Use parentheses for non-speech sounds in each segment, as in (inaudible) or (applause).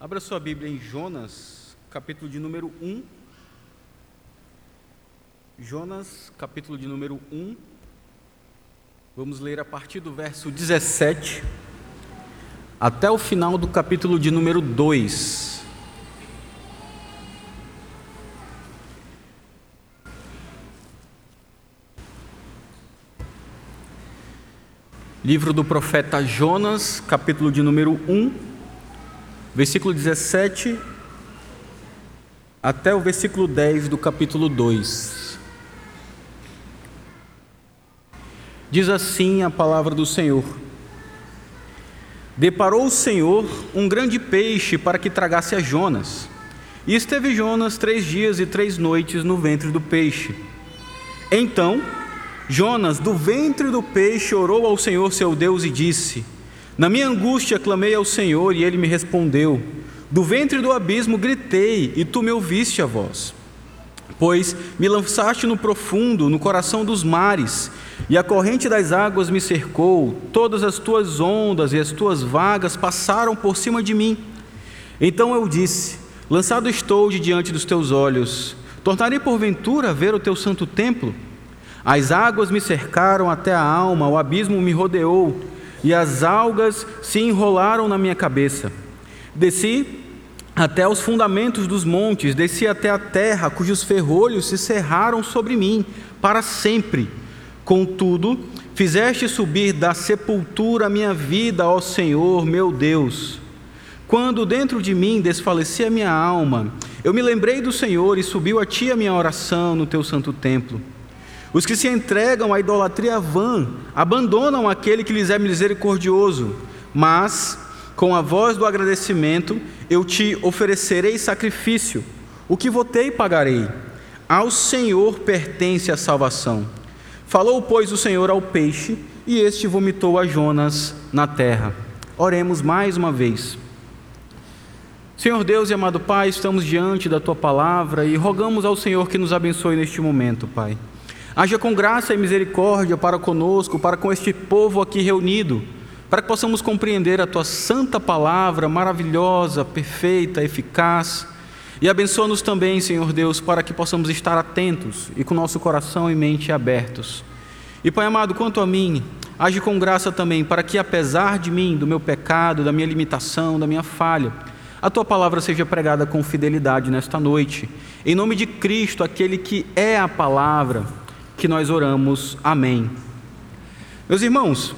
Abra sua Bíblia em Jonas, capítulo de número 1. Jonas, capítulo de número 1. Vamos ler a partir do verso 17 até o final do capítulo de número 2. Livro do profeta Jonas, capítulo de número 1 versículo 17 até o versículo 10 do capítulo 2. Diz assim a palavra do Senhor: Deparou o Senhor um grande peixe para que tragasse a Jonas. E esteve Jonas três dias e três noites no ventre do peixe. Então, Jonas, do ventre do peixe, orou ao Senhor seu Deus e disse: na minha angústia clamei ao Senhor e ele me respondeu. Do ventre do abismo gritei e tu me ouviste a voz. Pois me lançaste no profundo, no coração dos mares, e a corrente das águas me cercou, todas as tuas ondas e as tuas vagas passaram por cima de mim. Então eu disse: Lançado estou de diante dos teus olhos, tornarei porventura a ver o teu santo templo? As águas me cercaram até a alma, o abismo me rodeou e as algas se enrolaram na minha cabeça. Desci até os fundamentos dos montes, desci até a terra, cujos ferrolhos se cerraram sobre mim para sempre. Contudo, fizeste subir da sepultura a minha vida, ó Senhor, meu Deus. Quando dentro de mim desfalecia a minha alma, eu me lembrei do Senhor e subiu a ti a minha oração no teu santo templo. Os que se entregam à idolatria vã abandonam aquele que lhes é misericordioso, mas com a voz do agradecimento eu te oferecerei sacrifício. O que votei pagarei. Ao Senhor pertence a salvação. Falou, pois, o Senhor ao peixe, e este vomitou a Jonas na terra. Oremos mais uma vez. Senhor Deus e amado Pai, estamos diante da tua palavra e rogamos ao Senhor que nos abençoe neste momento, Pai. Haja com graça e misericórdia para conosco, para com este povo aqui reunido, para que possamos compreender a tua santa palavra, maravilhosa, perfeita, eficaz. E abençoa-nos também, Senhor Deus, para que possamos estar atentos e com nosso coração e mente abertos. E Pai amado, quanto a mim, age com graça também, para que apesar de mim, do meu pecado, da minha limitação, da minha falha, a tua palavra seja pregada com fidelidade nesta noite. Em nome de Cristo, aquele que é a palavra, que nós oramos. Amém. Meus irmãos,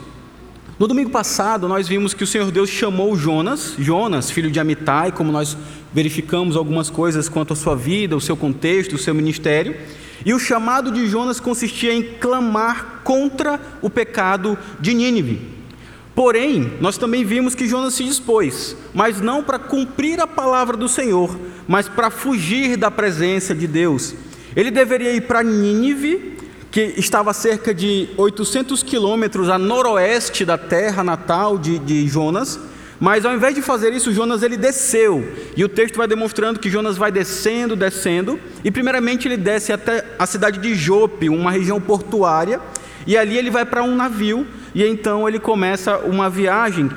no domingo passado nós vimos que o Senhor Deus chamou Jonas, Jonas, filho de Amitai, como nós verificamos algumas coisas quanto à sua vida, o seu contexto, o seu ministério. E o chamado de Jonas consistia em clamar contra o pecado de Nínive. Porém, nós também vimos que Jonas se dispôs, mas não para cumprir a palavra do Senhor, mas para fugir da presença de Deus. Ele deveria ir para Nínive que estava a cerca de 800 quilômetros a noroeste da terra natal de, de Jonas, mas ao invés de fazer isso, Jonas ele desceu. E o texto vai demonstrando que Jonas vai descendo, descendo, e primeiramente ele desce até a cidade de Jope, uma região portuária, e ali ele vai para um navio, e então ele começa uma viagem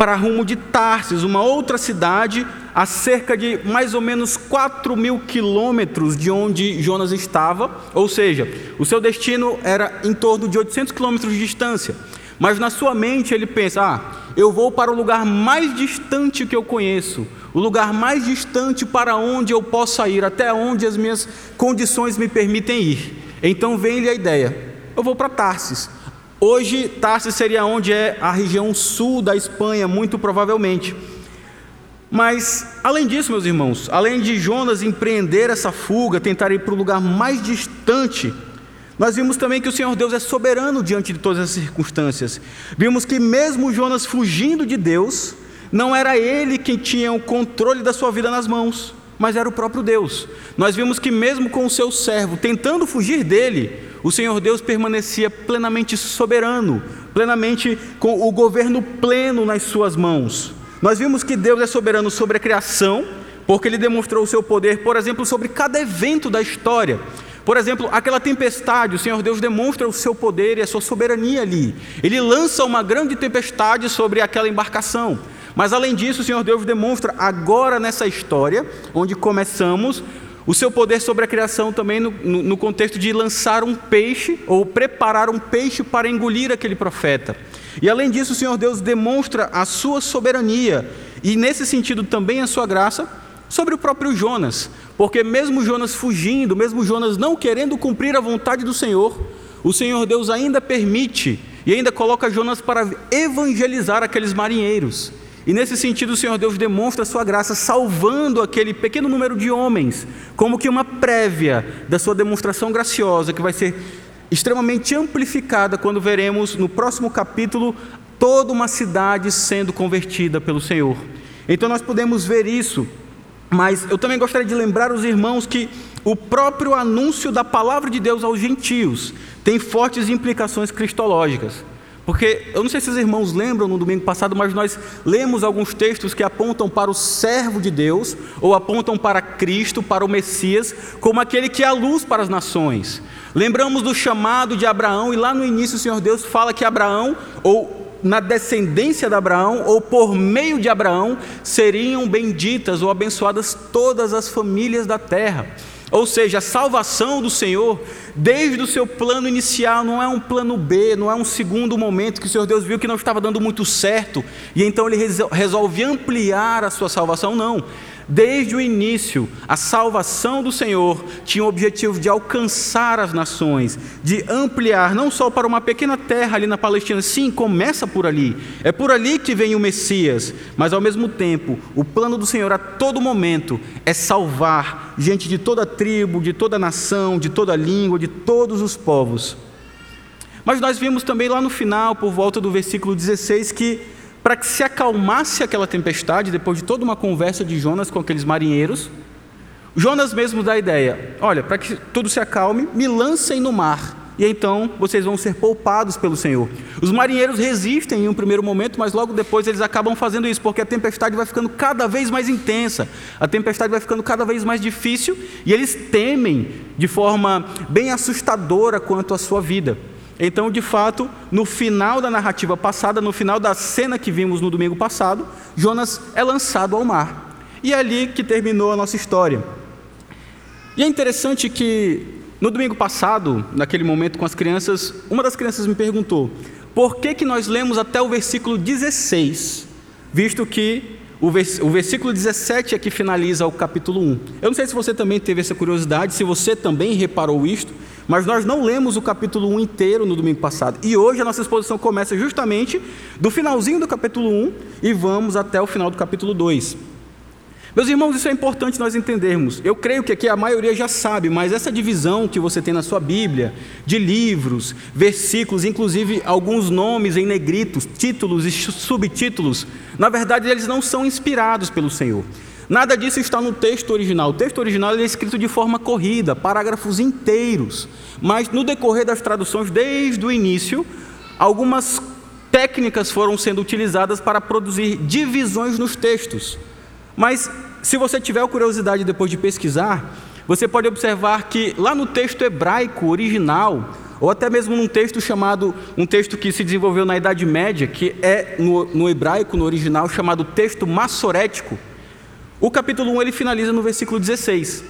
para rumo de Tarsis, uma outra cidade a cerca de mais ou menos 4 mil quilômetros de onde Jonas estava, ou seja, o seu destino era em torno de 800 quilômetros de distância. Mas na sua mente ele pensa: ah, eu vou para o lugar mais distante que eu conheço, o lugar mais distante para onde eu possa ir, até onde as minhas condições me permitem ir. Então vem-lhe a ideia: eu vou para Tarsis. Hoje, Tarsis seria onde é a região sul da Espanha, muito provavelmente. Mas, além disso, meus irmãos, além de Jonas empreender essa fuga, tentar ir para o lugar mais distante, nós vimos também que o Senhor Deus é soberano diante de todas as circunstâncias. Vimos que, mesmo Jonas fugindo de Deus, não era ele quem tinha o controle da sua vida nas mãos, mas era o próprio Deus. Nós vimos que, mesmo com o seu servo tentando fugir dele, o Senhor Deus permanecia plenamente soberano, plenamente com o governo pleno nas suas mãos. Nós vimos que Deus é soberano sobre a criação, porque ele demonstrou o seu poder, por exemplo, sobre cada evento da história. Por exemplo, aquela tempestade, o Senhor Deus demonstra o seu poder e a sua soberania ali. Ele lança uma grande tempestade sobre aquela embarcação. Mas além disso, o Senhor Deus demonstra agora nessa história, onde começamos, o seu poder sobre a criação também no, no, no, contexto de lançar um peixe ou preparar um peixe para engolir aquele profeta. E além disso, o Senhor Deus demonstra a sua soberania e, nesse sentido, também a sua graça sobre o próprio Jonas, porque mesmo Jonas fugindo, mesmo Jonas não querendo cumprir a vontade do Senhor, o Senhor Deus ainda permite e ainda coloca Jonas para evangelizar aqueles marinheiros. E nesse sentido, o Senhor Deus demonstra a sua graça, salvando aquele pequeno número de homens, como que uma prévia da sua demonstração graciosa, que vai ser extremamente amplificada quando veremos no próximo capítulo toda uma cidade sendo convertida pelo Senhor. Então nós podemos ver isso, mas eu também gostaria de lembrar os irmãos que o próprio anúncio da palavra de Deus aos gentios tem fortes implicações cristológicas. Porque eu não sei se os irmãos lembram no domingo passado, mas nós lemos alguns textos que apontam para o servo de Deus, ou apontam para Cristo, para o Messias, como aquele que é a luz para as nações. Lembramos do chamado de Abraão, e lá no início o Senhor Deus fala que Abraão, ou na descendência de Abraão, ou por meio de Abraão, seriam benditas ou abençoadas todas as famílias da terra. Ou seja, a salvação do Senhor, desde o seu plano inicial, não é um plano B, não é um segundo momento que o Senhor Deus viu que não estava dando muito certo, e então ele resolve ampliar a sua salvação, não. Desde o início, a salvação do Senhor tinha o objetivo de alcançar as nações, de ampliar não só para uma pequena terra ali na Palestina, sim, começa por ali, é por ali que vem o Messias, mas ao mesmo tempo, o plano do Senhor a todo momento é salvar gente de toda tribo, de toda nação, de toda língua, de todos os povos. Mas nós vimos também lá no final, por volta do versículo 16, que para que se acalmasse aquela tempestade, depois de toda uma conversa de Jonas com aqueles marinheiros, Jonas mesmo dá a ideia: olha, para que tudo se acalme, me lancem no mar, e então vocês vão ser poupados pelo Senhor. Os marinheiros resistem em um primeiro momento, mas logo depois eles acabam fazendo isso, porque a tempestade vai ficando cada vez mais intensa, a tempestade vai ficando cada vez mais difícil, e eles temem de forma bem assustadora quanto à sua vida. Então, de fato, no final da narrativa passada, no final da cena que vimos no domingo passado, Jonas é lançado ao mar. E é ali que terminou a nossa história. E é interessante que no domingo passado, naquele momento com as crianças, uma das crianças me perguntou: por que, que nós lemos até o versículo 16, visto que o, versículo 17 é que finaliza o capítulo 1. Eu não sei se você também teve essa curiosidade, se você também reparou isto, mas nós não lemos o capítulo 1 inteiro no domingo passado. E hoje a nossa exposição começa justamente do finalzinho do capítulo 1 e vamos até o final do capítulo 2. Meus irmãos, isso é importante nós entendermos. Eu creio que aqui a maioria já sabe, mas essa divisão que você tem na sua Bíblia, de livros, versículos, inclusive alguns nomes em negritos, títulos e subtítulos, na verdade eles não são inspirados pelo Senhor. Nada disso está no texto original. O texto original é escrito de forma corrida, parágrafos inteiros. Mas no decorrer das traduções, desde o início, algumas técnicas foram sendo utilizadas para produzir divisões nos textos. Mas se você tiver curiosidade depois de pesquisar, você pode observar que lá no texto hebraico original, ou até mesmo num texto chamado, um texto que se desenvolveu na Idade Média, que é no, no hebraico, no original, chamado texto massorético, o capítulo 1 ele finaliza no versículo 16.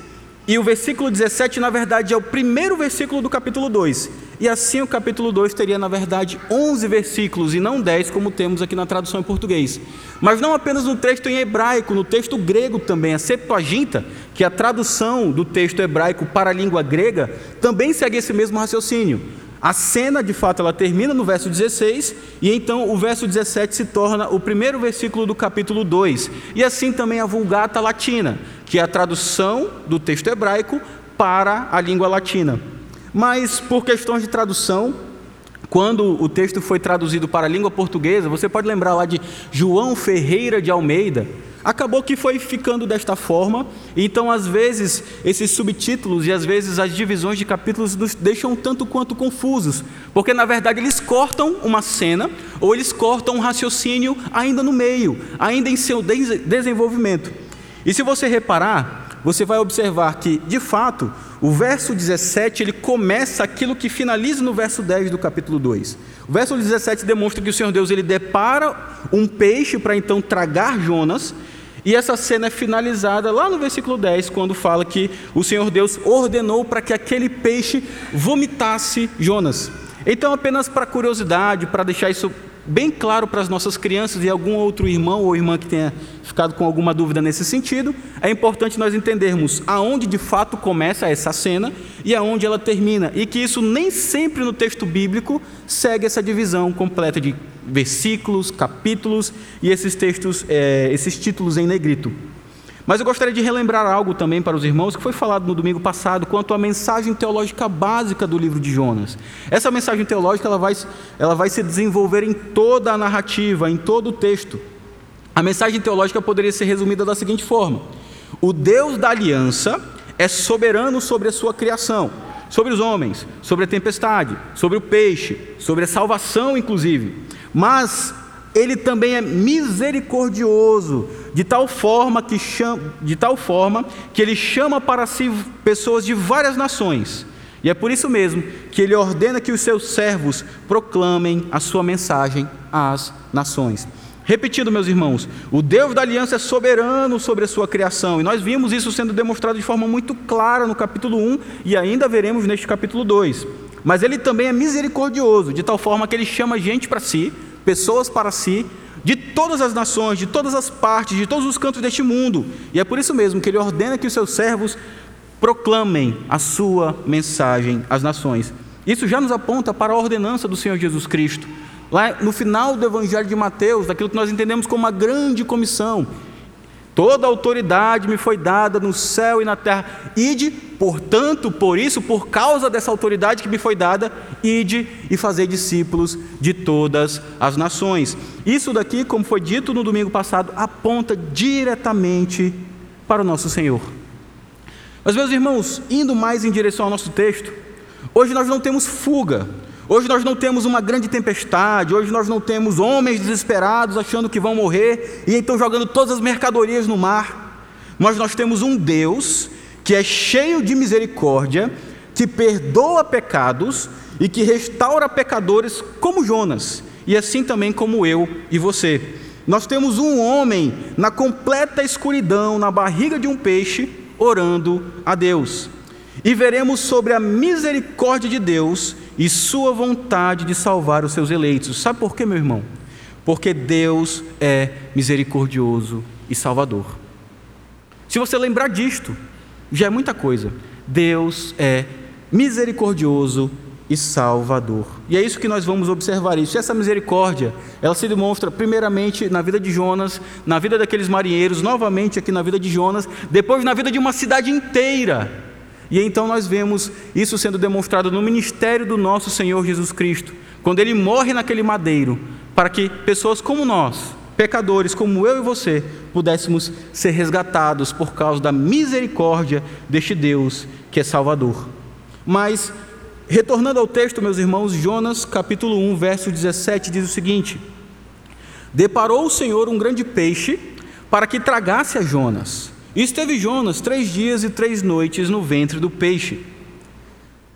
E o versículo 17, na verdade, é o primeiro versículo do capítulo 2. E assim o capítulo 2 teria, na verdade, 11 versículos e não 10, como temos aqui na tradução em português. Mas não apenas no texto em hebraico, no texto grego também. A Septuaginta, que é a tradução do texto hebraico para a língua grega, também segue esse mesmo raciocínio. A cena, de fato, ela termina no verso 16, e então o verso 17 se torna o primeiro versículo do capítulo 2. E assim também a Vulgata Latina, que é a tradução do texto hebraico para a língua latina. Mas por questões de tradução, quando o texto foi traduzido para a língua portuguesa, você pode lembrar lá de João Ferreira de Almeida, Acabou que foi ficando desta forma, então às vezes esses subtítulos e às vezes as divisões de capítulos nos deixam tanto quanto confusos, porque na verdade eles cortam uma cena ou eles cortam um raciocínio ainda no meio, ainda em seu desenvolvimento. E se você reparar, você vai observar que, de fato, o verso 17 ele começa aquilo que finaliza no verso 10 do capítulo 2. O verso 17 demonstra que o Senhor Deus ele depara um peixe para então tragar Jonas, e essa cena é finalizada lá no versículo 10, quando fala que o Senhor Deus ordenou para que aquele peixe vomitasse Jonas. Então, apenas para curiosidade, para deixar isso bem claro para as nossas crianças e algum outro irmão ou irmã que tenha ficado com alguma dúvida nesse sentido, é importante nós entendermos aonde de fato começa essa cena e aonde ela termina, e que isso nem sempre no texto bíblico segue essa divisão completa de versículos, capítulos e esses textos, é, esses títulos em negrito. Mas eu gostaria de relembrar algo também para os irmãos que foi falado no domingo passado quanto à mensagem teológica básica do livro de Jonas. Essa mensagem teológica ela vai, ela vai se desenvolver em toda a narrativa, em todo o texto. A mensagem teológica poderia ser resumida da seguinte forma: O Deus da aliança é soberano sobre a sua criação, sobre os homens, sobre a tempestade, sobre o peixe, sobre a salvação, inclusive. Mas ele também é misericordioso, de tal forma que chama, de tal forma que ele chama para si pessoas de várias nações. E é por isso mesmo que ele ordena que os seus servos proclamem a sua mensagem às nações. Repetindo, meus irmãos, o Deus da aliança é soberano sobre a sua criação, e nós vimos isso sendo demonstrado de forma muito clara no capítulo 1 e ainda veremos neste capítulo 2. Mas ele também é misericordioso, de tal forma que ele chama gente para si, pessoas para si, de todas as nações, de todas as partes, de todos os cantos deste mundo. E é por isso mesmo que ele ordena que os seus servos proclamem a sua mensagem às nações. Isso já nos aponta para a ordenança do Senhor Jesus Cristo. Lá no final do Evangelho de Mateus, daquilo que nós entendemos como uma grande comissão, Toda autoridade me foi dada no céu e na terra. Ide, portanto, por isso, por causa dessa autoridade que me foi dada, ide e fazer discípulos de todas as nações. Isso daqui, como foi dito no domingo passado, aponta diretamente para o nosso Senhor. Mas, meus irmãos, indo mais em direção ao nosso texto, hoje nós não temos fuga Hoje nós não temos uma grande tempestade, hoje nós não temos homens desesperados achando que vão morrer e então jogando todas as mercadorias no mar. Mas nós temos um Deus que é cheio de misericórdia, que perdoa pecados e que restaura pecadores como Jonas, e assim também como eu e você. Nós temos um homem na completa escuridão, na barriga de um peixe, orando a Deus. E veremos sobre a misericórdia de Deus e sua vontade de salvar os seus eleitos. Sabe por quê, meu irmão? Porque Deus é misericordioso e salvador. Se você lembrar disto, já é muita coisa. Deus é misericordioso e salvador. E é isso que nós vamos observar isso. Essa misericórdia, ela se demonstra primeiramente na vida de Jonas, na vida daqueles marinheiros, novamente aqui na vida de Jonas, depois na vida de uma cidade inteira e então nós vemos isso sendo demonstrado no ministério do nosso Senhor Jesus Cristo, quando ele morre naquele madeiro, para que pessoas como nós, pecadores como eu e você, pudéssemos ser resgatados por causa da misericórdia deste Deus que é Salvador. Mas, retornando ao texto, meus irmãos, Jonas capítulo 1, verso 17 diz o seguinte: Deparou o Senhor um grande peixe para que tragasse a Jonas. E esteve Jonas três dias e três noites no ventre do peixe.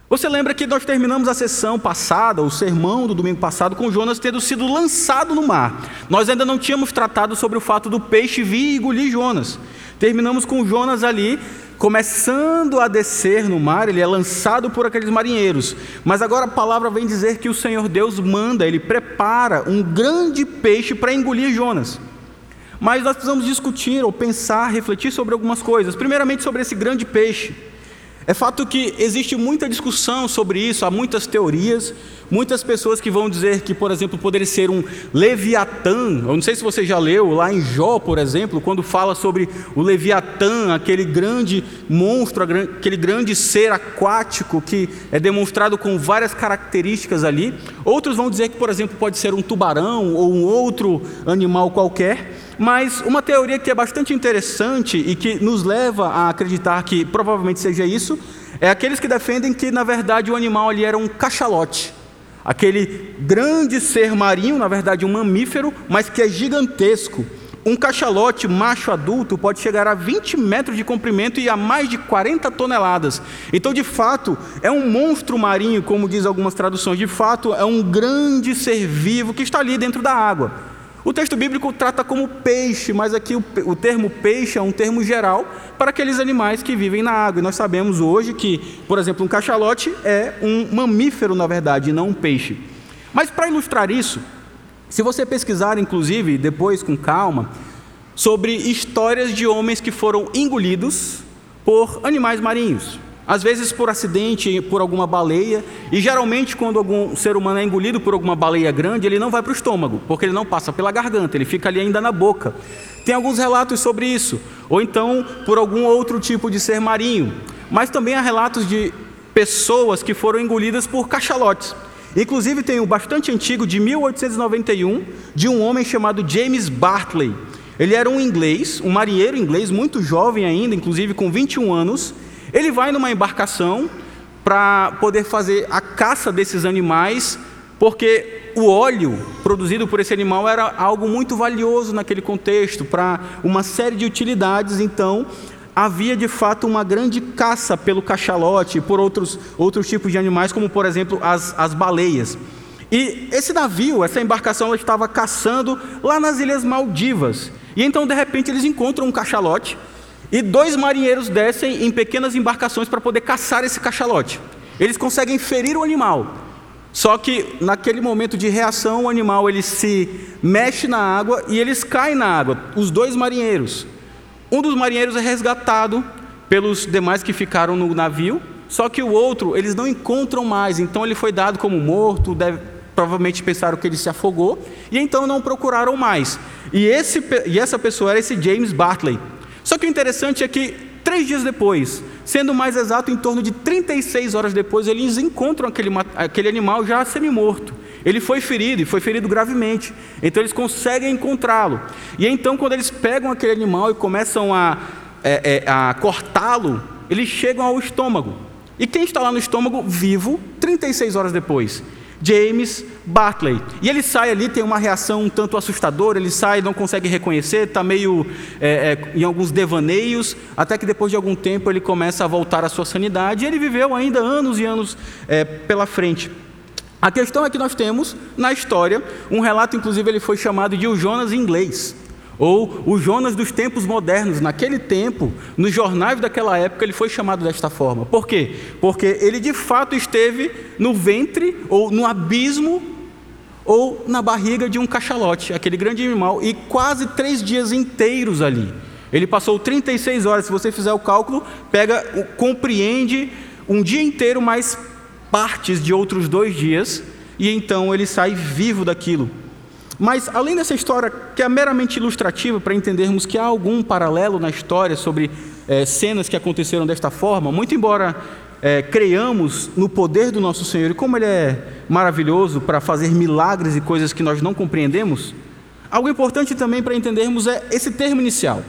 Você lembra que nós terminamos a sessão passada, o sermão do domingo passado, com Jonas tendo sido lançado no mar. Nós ainda não tínhamos tratado sobre o fato do peixe vir e engolir Jonas. Terminamos com Jonas ali, começando a descer no mar, ele é lançado por aqueles marinheiros. Mas agora a palavra vem dizer que o Senhor Deus manda, ele prepara um grande peixe para engolir Jonas. Mas nós precisamos discutir ou pensar, refletir sobre algumas coisas. Primeiramente, sobre esse grande peixe. É fato que existe muita discussão sobre isso, há muitas teorias, muitas pessoas que vão dizer que, por exemplo, poderia ser um Leviatã. Eu não sei se você já leu lá em Jó, por exemplo, quando fala sobre o Leviatã, aquele grande monstro, aquele grande ser aquático que é demonstrado com várias características ali. Outros vão dizer que, por exemplo, pode ser um tubarão ou um outro animal qualquer. Mas uma teoria que é bastante interessante e que nos leva a acreditar que provavelmente seja isso, é aqueles que defendem que na verdade o animal ali era um cachalote. Aquele grande ser marinho, na verdade um mamífero, mas que é gigantesco, um cachalote macho adulto pode chegar a 20 metros de comprimento e a mais de 40 toneladas. Então, de fato, é um monstro marinho, como diz algumas traduções. De fato, é um grande ser vivo que está ali dentro da água. O texto bíblico trata como peixe, mas aqui o, o termo peixe é um termo geral para aqueles animais que vivem na água. E nós sabemos hoje que, por exemplo, um cachalote é um mamífero, na verdade, e não um peixe. Mas para ilustrar isso, se você pesquisar, inclusive, depois com calma, sobre histórias de homens que foram engolidos por animais marinhos, às vezes por acidente, por alguma baleia, e geralmente quando algum ser humano é engolido por alguma baleia grande, ele não vai para o estômago, porque ele não passa pela garganta, ele fica ali ainda na boca. Tem alguns relatos sobre isso, ou então por algum outro tipo de ser marinho, mas também há relatos de pessoas que foram engolidas por cachalotes. Inclusive tem um bastante antigo de 1891 de um homem chamado James Bartley. Ele era um inglês, um marinheiro inglês muito jovem ainda, inclusive com 21 anos. Ele vai numa embarcação para poder fazer a caça desses animais, porque o óleo produzido por esse animal era algo muito valioso naquele contexto, para uma série de utilidades. Então, havia de fato uma grande caça pelo cachalote e por outros, outros tipos de animais, como por exemplo as, as baleias. E esse navio, essa embarcação, ela estava caçando lá nas Ilhas Maldivas. E então, de repente, eles encontram um cachalote e dois marinheiros descem em pequenas embarcações para poder caçar esse cachalote. Eles conseguem ferir o animal. Só que naquele momento de reação, o animal ele se mexe na água e eles caem na água, os dois marinheiros. Um dos marinheiros é resgatado pelos demais que ficaram no navio, só que o outro eles não encontram mais, então ele foi dado como morto, deve, provavelmente pensaram que ele se afogou, e então não procuraram mais. E, esse, e essa pessoa era esse James Bartley. Só que o interessante é que, três dias depois, sendo mais exato, em torno de 36 horas depois, eles encontram aquele, aquele animal já semi-morto. Ele foi ferido e foi ferido gravemente. Então eles conseguem encontrá-lo. E então, quando eles pegam aquele animal e começam a, é, é, a cortá-lo, eles chegam ao estômago. E quem está lá no estômago, vivo, 36 horas depois? James Bartley. E ele sai ali, tem uma reação um tanto assustadora, ele sai, não consegue reconhecer, está meio é, é, em alguns devaneios, até que depois de algum tempo ele começa a voltar à sua sanidade, e ele viveu ainda anos e anos é, pela frente. A questão é que nós temos na história um relato, inclusive ele foi chamado de o Jonas inglês, ou o Jonas dos tempos modernos. Naquele tempo, nos jornais daquela época, ele foi chamado desta forma. Por quê? Porque ele de fato esteve no ventre ou no abismo ou na barriga de um cachalote, aquele grande animal, e quase três dias inteiros ali. Ele passou 36 horas, se você fizer o cálculo, pega, compreende um dia inteiro mais partes de outros dois dias, e então ele sai vivo daquilo. Mas, além dessa história, que é meramente ilustrativa para entendermos que há algum paralelo na história sobre é, cenas que aconteceram desta forma, muito embora é, creiamos no poder do nosso Senhor e como Ele é maravilhoso para fazer milagres e coisas que nós não compreendemos, algo importante também para entendermos é esse termo inicial.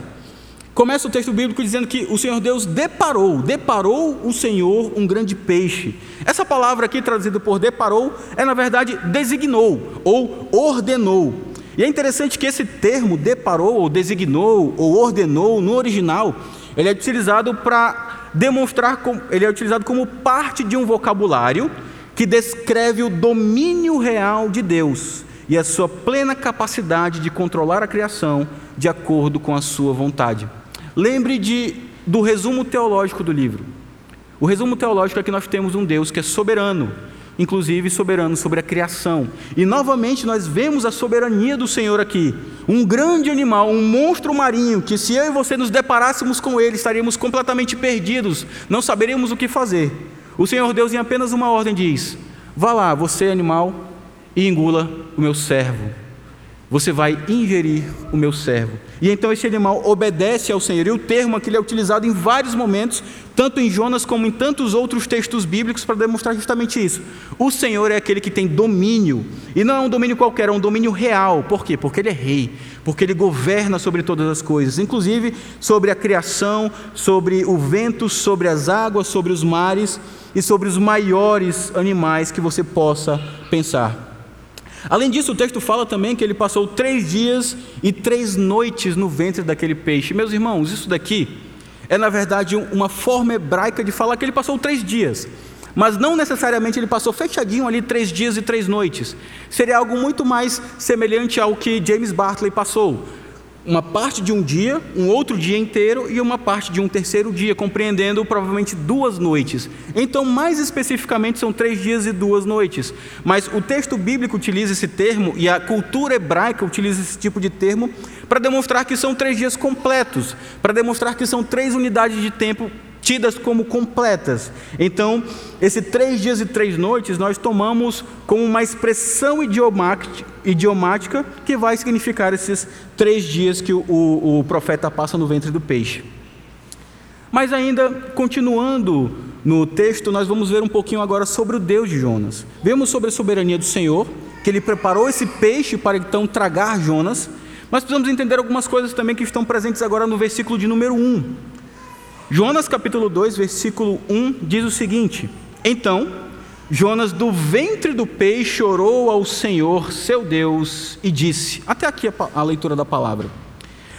Começa o texto bíblico dizendo que o Senhor Deus deparou, deparou o Senhor um grande peixe. Essa palavra aqui traduzida por deparou é na verdade designou ou ordenou. E é interessante que esse termo deparou, ou designou, ou ordenou no original, ele é utilizado para demonstrar, ele é utilizado como parte de um vocabulário que descreve o domínio real de Deus e a sua plena capacidade de controlar a criação de acordo com a sua vontade. Lembre de, do resumo teológico do livro. O resumo teológico é que nós temos um Deus que é soberano, inclusive soberano sobre a criação. E novamente nós vemos a soberania do Senhor aqui. Um grande animal, um monstro marinho, que se eu e você nos deparássemos com ele, estaríamos completamente perdidos, não saberíamos o que fazer. O Senhor Deus, em apenas uma ordem, diz: Vá lá, você animal, e engula o meu servo você vai ingerir o meu servo. E então esse animal obedece ao Senhor. E o termo aqui é utilizado em vários momentos, tanto em Jonas como em tantos outros textos bíblicos, para demonstrar justamente isso. O Senhor é aquele que tem domínio. E não é um domínio qualquer, é um domínio real. Por quê? Porque Ele é rei. Porque Ele governa sobre todas as coisas, inclusive sobre a criação, sobre o vento, sobre as águas, sobre os mares e sobre os maiores animais que você possa pensar. Além disso, o texto fala também que ele passou três dias e três noites no ventre daquele peixe. Meus irmãos, isso daqui é na verdade uma forma hebraica de falar que ele passou três dias mas não necessariamente ele passou fechadinho ali três dias e três noites. Seria algo muito mais semelhante ao que James Bartley passou. Uma parte de um dia, um outro dia inteiro e uma parte de um terceiro dia, compreendendo provavelmente duas noites. Então, mais especificamente, são três dias e duas noites. Mas o texto bíblico utiliza esse termo e a cultura hebraica utiliza esse tipo de termo para demonstrar que são três dias completos, para demonstrar que são três unidades de tempo tidas como completas. Então, esse três dias e três noites nós tomamos como uma expressão idiomática que vai significar esses três dias que o, o, o profeta passa no ventre do peixe. Mas ainda continuando no texto, nós vamos ver um pouquinho agora sobre o Deus de Jonas. Vemos sobre a soberania do Senhor, que ele preparou esse peixe para então tragar Jonas. Mas precisamos entender algumas coisas também que estão presentes agora no versículo de número 1. Jonas capítulo 2, versículo 1 diz o seguinte: Então Jonas do ventre do peixe orou ao Senhor, seu Deus, e disse: Até aqui a, a leitura da palavra.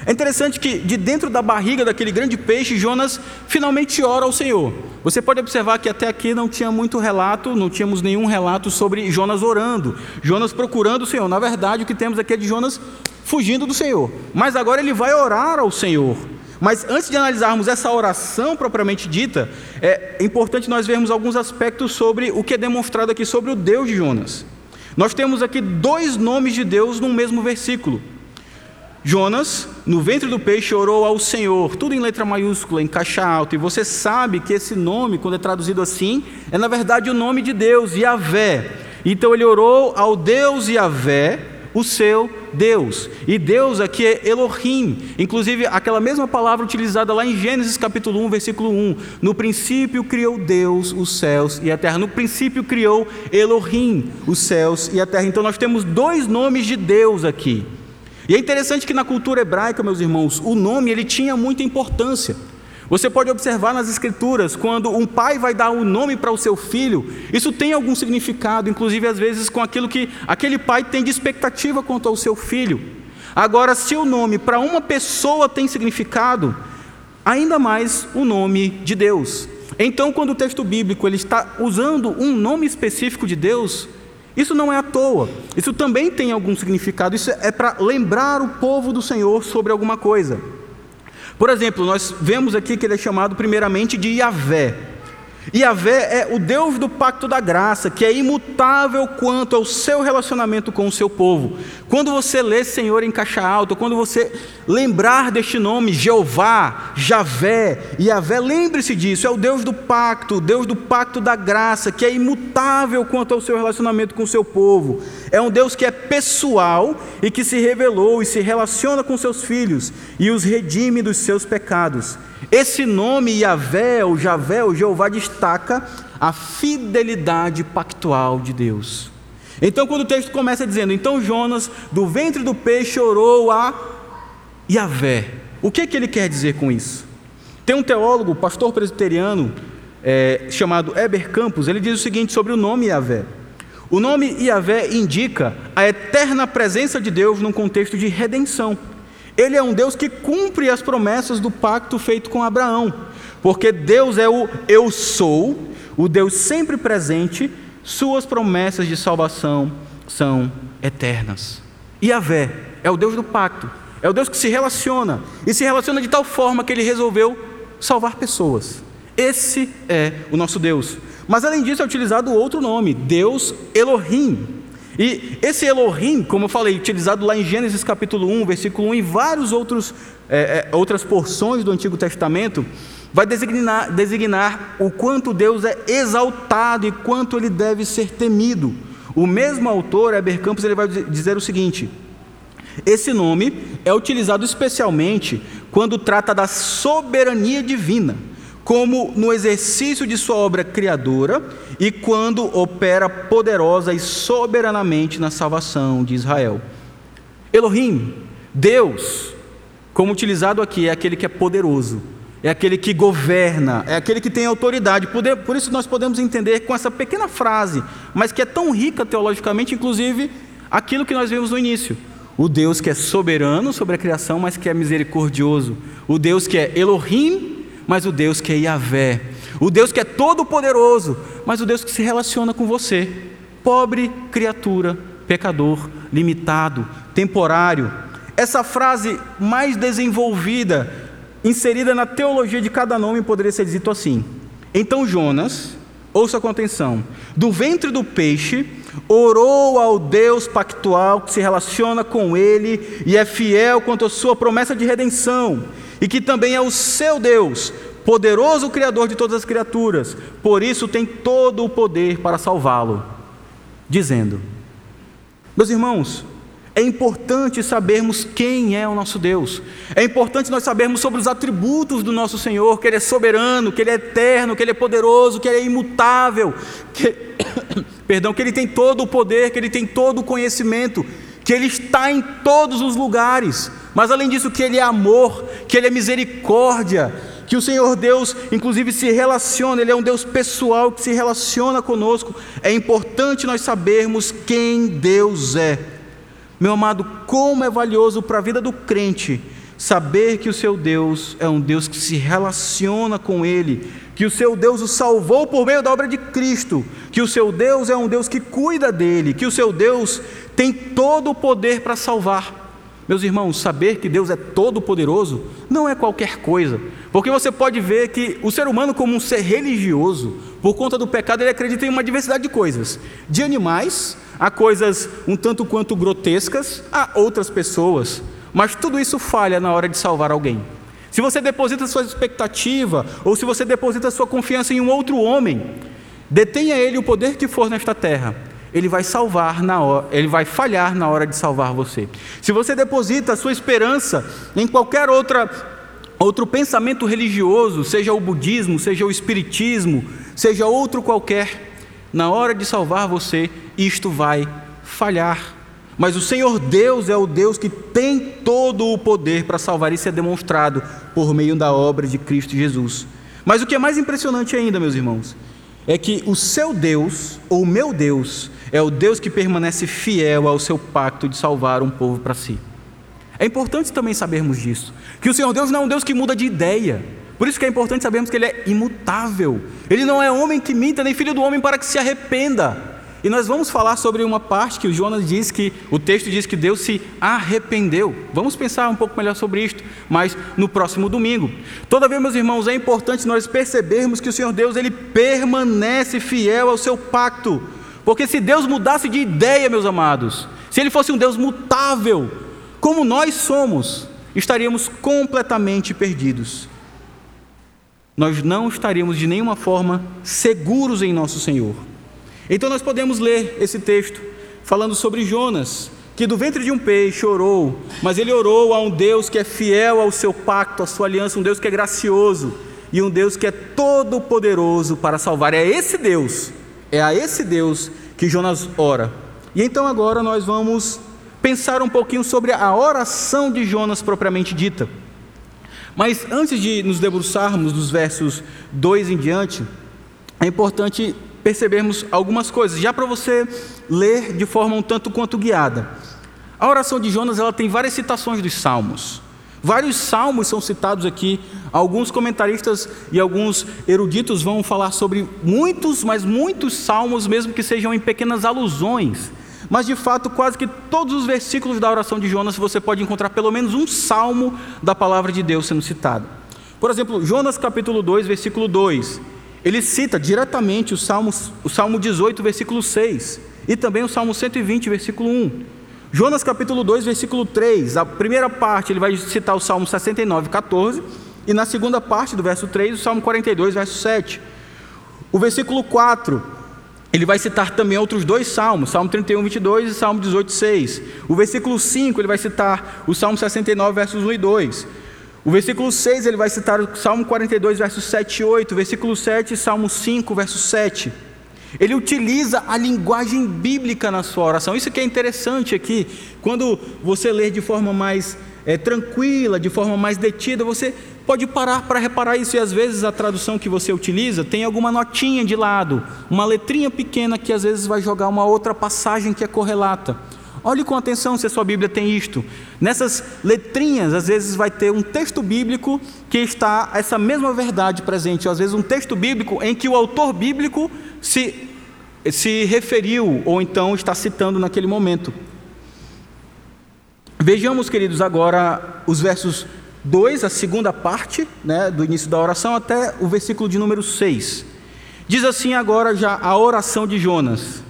É interessante que de dentro da barriga daquele grande peixe, Jonas finalmente ora ao Senhor. Você pode observar que até aqui não tinha muito relato, não tínhamos nenhum relato sobre Jonas orando, Jonas procurando o Senhor. Na verdade, o que temos aqui é de Jonas fugindo do Senhor. Mas agora ele vai orar ao Senhor. Mas antes de analisarmos essa oração propriamente dita, é importante nós vermos alguns aspectos sobre o que é demonstrado aqui sobre o Deus de Jonas. Nós temos aqui dois nomes de Deus no mesmo versículo. Jonas, no ventre do peixe, orou ao Senhor, tudo em letra maiúscula, em caixa alta, e você sabe que esse nome, quando é traduzido assim, é na verdade o nome de Deus, Yahvé. Então ele orou ao Deus Yahvé, o seu Deus. E Deus aqui é Elohim. Inclusive, aquela mesma palavra utilizada lá em Gênesis capítulo 1, versículo 1. No princípio criou Deus os céus e a terra. No princípio criou Elohim os céus e a terra. Então nós temos dois nomes de Deus aqui. E é interessante que na cultura hebraica, meus irmãos, o nome ele tinha muita importância. Você pode observar nas Escrituras, quando um pai vai dar um nome para o seu filho, isso tem algum significado, inclusive às vezes com aquilo que aquele pai tem de expectativa quanto ao seu filho. Agora, se o nome para uma pessoa tem significado, ainda mais o nome de Deus. Então, quando o texto bíblico ele está usando um nome específico de Deus, isso não é à toa, isso também tem algum significado, isso é para lembrar o povo do Senhor sobre alguma coisa. Por exemplo, nós vemos aqui que ele é chamado primeiramente de Yahvé. Yahvé é o Deus do pacto da graça, que é imutável quanto ao seu relacionamento com o seu povo. Quando você lê Senhor em caixa alta, quando você lembrar deste nome, Jeová, Javé, Yahvé, lembre-se disso, é o Deus do pacto, o Deus do pacto da graça, que é imutável quanto ao seu relacionamento com o seu povo. É um Deus que é pessoal e que se revelou e se relaciona com seus filhos e os redime dos seus pecados. Esse nome Yahvé, ou Javé, ou Jeová, destaca a fidelidade pactual de Deus. Então, quando o texto começa dizendo: Então Jonas, do ventre do peixe, orou a Yahvé. O que, que ele quer dizer com isso? Tem um teólogo, pastor presbiteriano, é, chamado Eber Campos, ele diz o seguinte sobre o nome Yahvé. O nome Yahvé indica a eterna presença de Deus num contexto de redenção. Ele é um Deus que cumpre as promessas do pacto feito com Abraão, porque Deus é o eu sou, o Deus sempre presente, suas promessas de salvação são eternas. Yahvé é o Deus do pacto, é o Deus que se relaciona, e se relaciona de tal forma que ele resolveu salvar pessoas. Esse é o nosso Deus. Mas além disso é utilizado outro nome, Deus Elohim. E esse Elohim, como eu falei, utilizado lá em Gênesis capítulo 1, versículo 1 e outros é, é, outras porções do Antigo Testamento, vai designar, designar o quanto Deus é exaltado e quanto ele deve ser temido. O mesmo autor, Heber Campos, ele vai dizer o seguinte: esse nome é utilizado especialmente quando trata da soberania divina como no exercício de sua obra criadora e quando opera poderosa e soberanamente na salvação de Israel. Elohim, Deus, como utilizado aqui, é aquele que é poderoso, é aquele que governa, é aquele que tem autoridade. Por isso nós podemos entender com essa pequena frase, mas que é tão rica teologicamente, inclusive aquilo que nós vimos no início. O Deus que é soberano sobre a criação, mas que é misericordioso. O Deus que é Elohim, mas o Deus que é Yahvé. O Deus que é todo-poderoso, mas o Deus que se relaciona com você, pobre criatura, pecador, limitado, temporário. Essa frase mais desenvolvida, inserida na teologia de cada nome, poderia ser dito assim: Então Jonas, ouça com atenção, do ventre do peixe, orou ao Deus pactual que se relaciona com ele e é fiel quanto à sua promessa de redenção, e que também é o seu Deus, poderoso Criador de todas as criaturas, por isso tem todo o poder para salvá-lo. Dizendo: Meus irmãos, é importante sabermos quem é o nosso Deus. É importante nós sabermos sobre os atributos do nosso Senhor, que Ele é soberano, que Ele é eterno, que Ele é poderoso, que Ele é imutável, que, (coughs) perdão, que Ele tem todo o poder, que Ele tem todo o conhecimento, que Ele está em todos os lugares. Mas além disso, que Ele é amor, que Ele é misericórdia, que o Senhor Deus, inclusive, se relaciona, Ele é um Deus pessoal que se relaciona conosco. É importante nós sabermos quem Deus é. Meu amado, como é valioso para a vida do crente saber que o seu Deus é um Deus que se relaciona com Ele, que o seu Deus o salvou por meio da obra de Cristo, que o seu Deus é um Deus que cuida dele, que o seu Deus tem todo o poder para salvar. Meus irmãos, saber que Deus é todo-poderoso não é qualquer coisa, porque você pode ver que o ser humano, como um ser religioso, por conta do pecado, ele acredita em uma diversidade de coisas, de animais há coisas um tanto quanto grotescas, há outras pessoas, mas tudo isso falha na hora de salvar alguém. Se você deposita sua expectativa, ou se você deposita sua confiança em um outro homem, detenha ele o poder que for nesta terra, ele vai salvar na hora, ele vai falhar na hora de salvar você. Se você deposita sua esperança em qualquer outra outro pensamento religioso, seja o budismo, seja o espiritismo, seja outro qualquer, na hora de salvar você, isto vai falhar. Mas o Senhor Deus é o Deus que tem todo o poder para salvar, isso é demonstrado por meio da obra de Cristo Jesus. Mas o que é mais impressionante ainda, meus irmãos, é que o seu Deus, ou meu Deus, é o Deus que permanece fiel ao seu pacto de salvar um povo para si. É importante também sabermos disso, que o Senhor Deus não é um Deus que muda de ideia. Por isso que é importante sabermos que Ele é imutável. Ele não é homem que minta, nem filho do homem para que se arrependa. E nós vamos falar sobre uma parte que o Jonas diz que, o texto diz que Deus se arrependeu. Vamos pensar um pouco melhor sobre isto, mas no próximo domingo. Todavia, meus irmãos, é importante nós percebermos que o Senhor Deus, Ele permanece fiel ao seu pacto. Porque se Deus mudasse de ideia, meus amados, se Ele fosse um Deus mutável, como nós somos, estaríamos completamente perdidos nós não estaríamos de nenhuma forma seguros em nosso Senhor. Então nós podemos ler esse texto falando sobre Jonas, que do ventre de um peixe orou, mas ele orou a um Deus que é fiel ao seu pacto, à sua aliança, um Deus que é gracioso e um Deus que é todo poderoso para salvar. É esse Deus, é a esse Deus que Jonas ora. E então agora nós vamos pensar um pouquinho sobre a oração de Jonas propriamente dita. Mas antes de nos debruçarmos dos versos 2 em diante, é importante percebermos algumas coisas, já para você ler de forma um tanto quanto guiada. A oração de Jonas ela tem várias citações dos salmos. Vários salmos são citados aqui. Alguns comentaristas e alguns eruditos vão falar sobre muitos, mas muitos salmos, mesmo que sejam em pequenas alusões mas de fato, quase que todos os versículos da oração de Jonas você pode encontrar pelo menos um salmo da palavra de Deus sendo citado. Por exemplo, Jonas capítulo 2, versículo 2. Ele cita diretamente o Salmo, o Salmo 18, versículo 6, e também o Salmo 120, versículo 1. Jonas capítulo 2, versículo 3, a primeira parte ele vai citar o Salmo 69, 14, e na segunda parte do verso 3, o Salmo 42, verso 7. O versículo 4, ele vai citar também outros dois salmos, Salmo 31, 22 e Salmo 18, 6. O versículo 5, ele vai citar o Salmo 69, versos 1 e 2. O versículo 6, ele vai citar o Salmo 42, versos 7 e 8. O versículo 7, Salmo 5, verso 7. Ele utiliza a linguagem bíblica na sua oração. Isso que é interessante aqui. Quando você lê de forma mais é, tranquila, de forma mais detida, você pode parar para reparar isso e às vezes a tradução que você utiliza tem alguma notinha de lado, uma letrinha pequena que às vezes vai jogar uma outra passagem que é correlata. Olhe com atenção se a sua Bíblia tem isto. Nessas letrinhas, às vezes vai ter um texto bíblico que está essa mesma verdade presente, ou às vezes um texto bíblico em que o autor bíblico se, se referiu ou então está citando naquele momento. Vejamos, queridos, agora os versos 2, a segunda parte né, do início da oração, até o versículo de número 6. Diz assim agora já a oração de Jonas: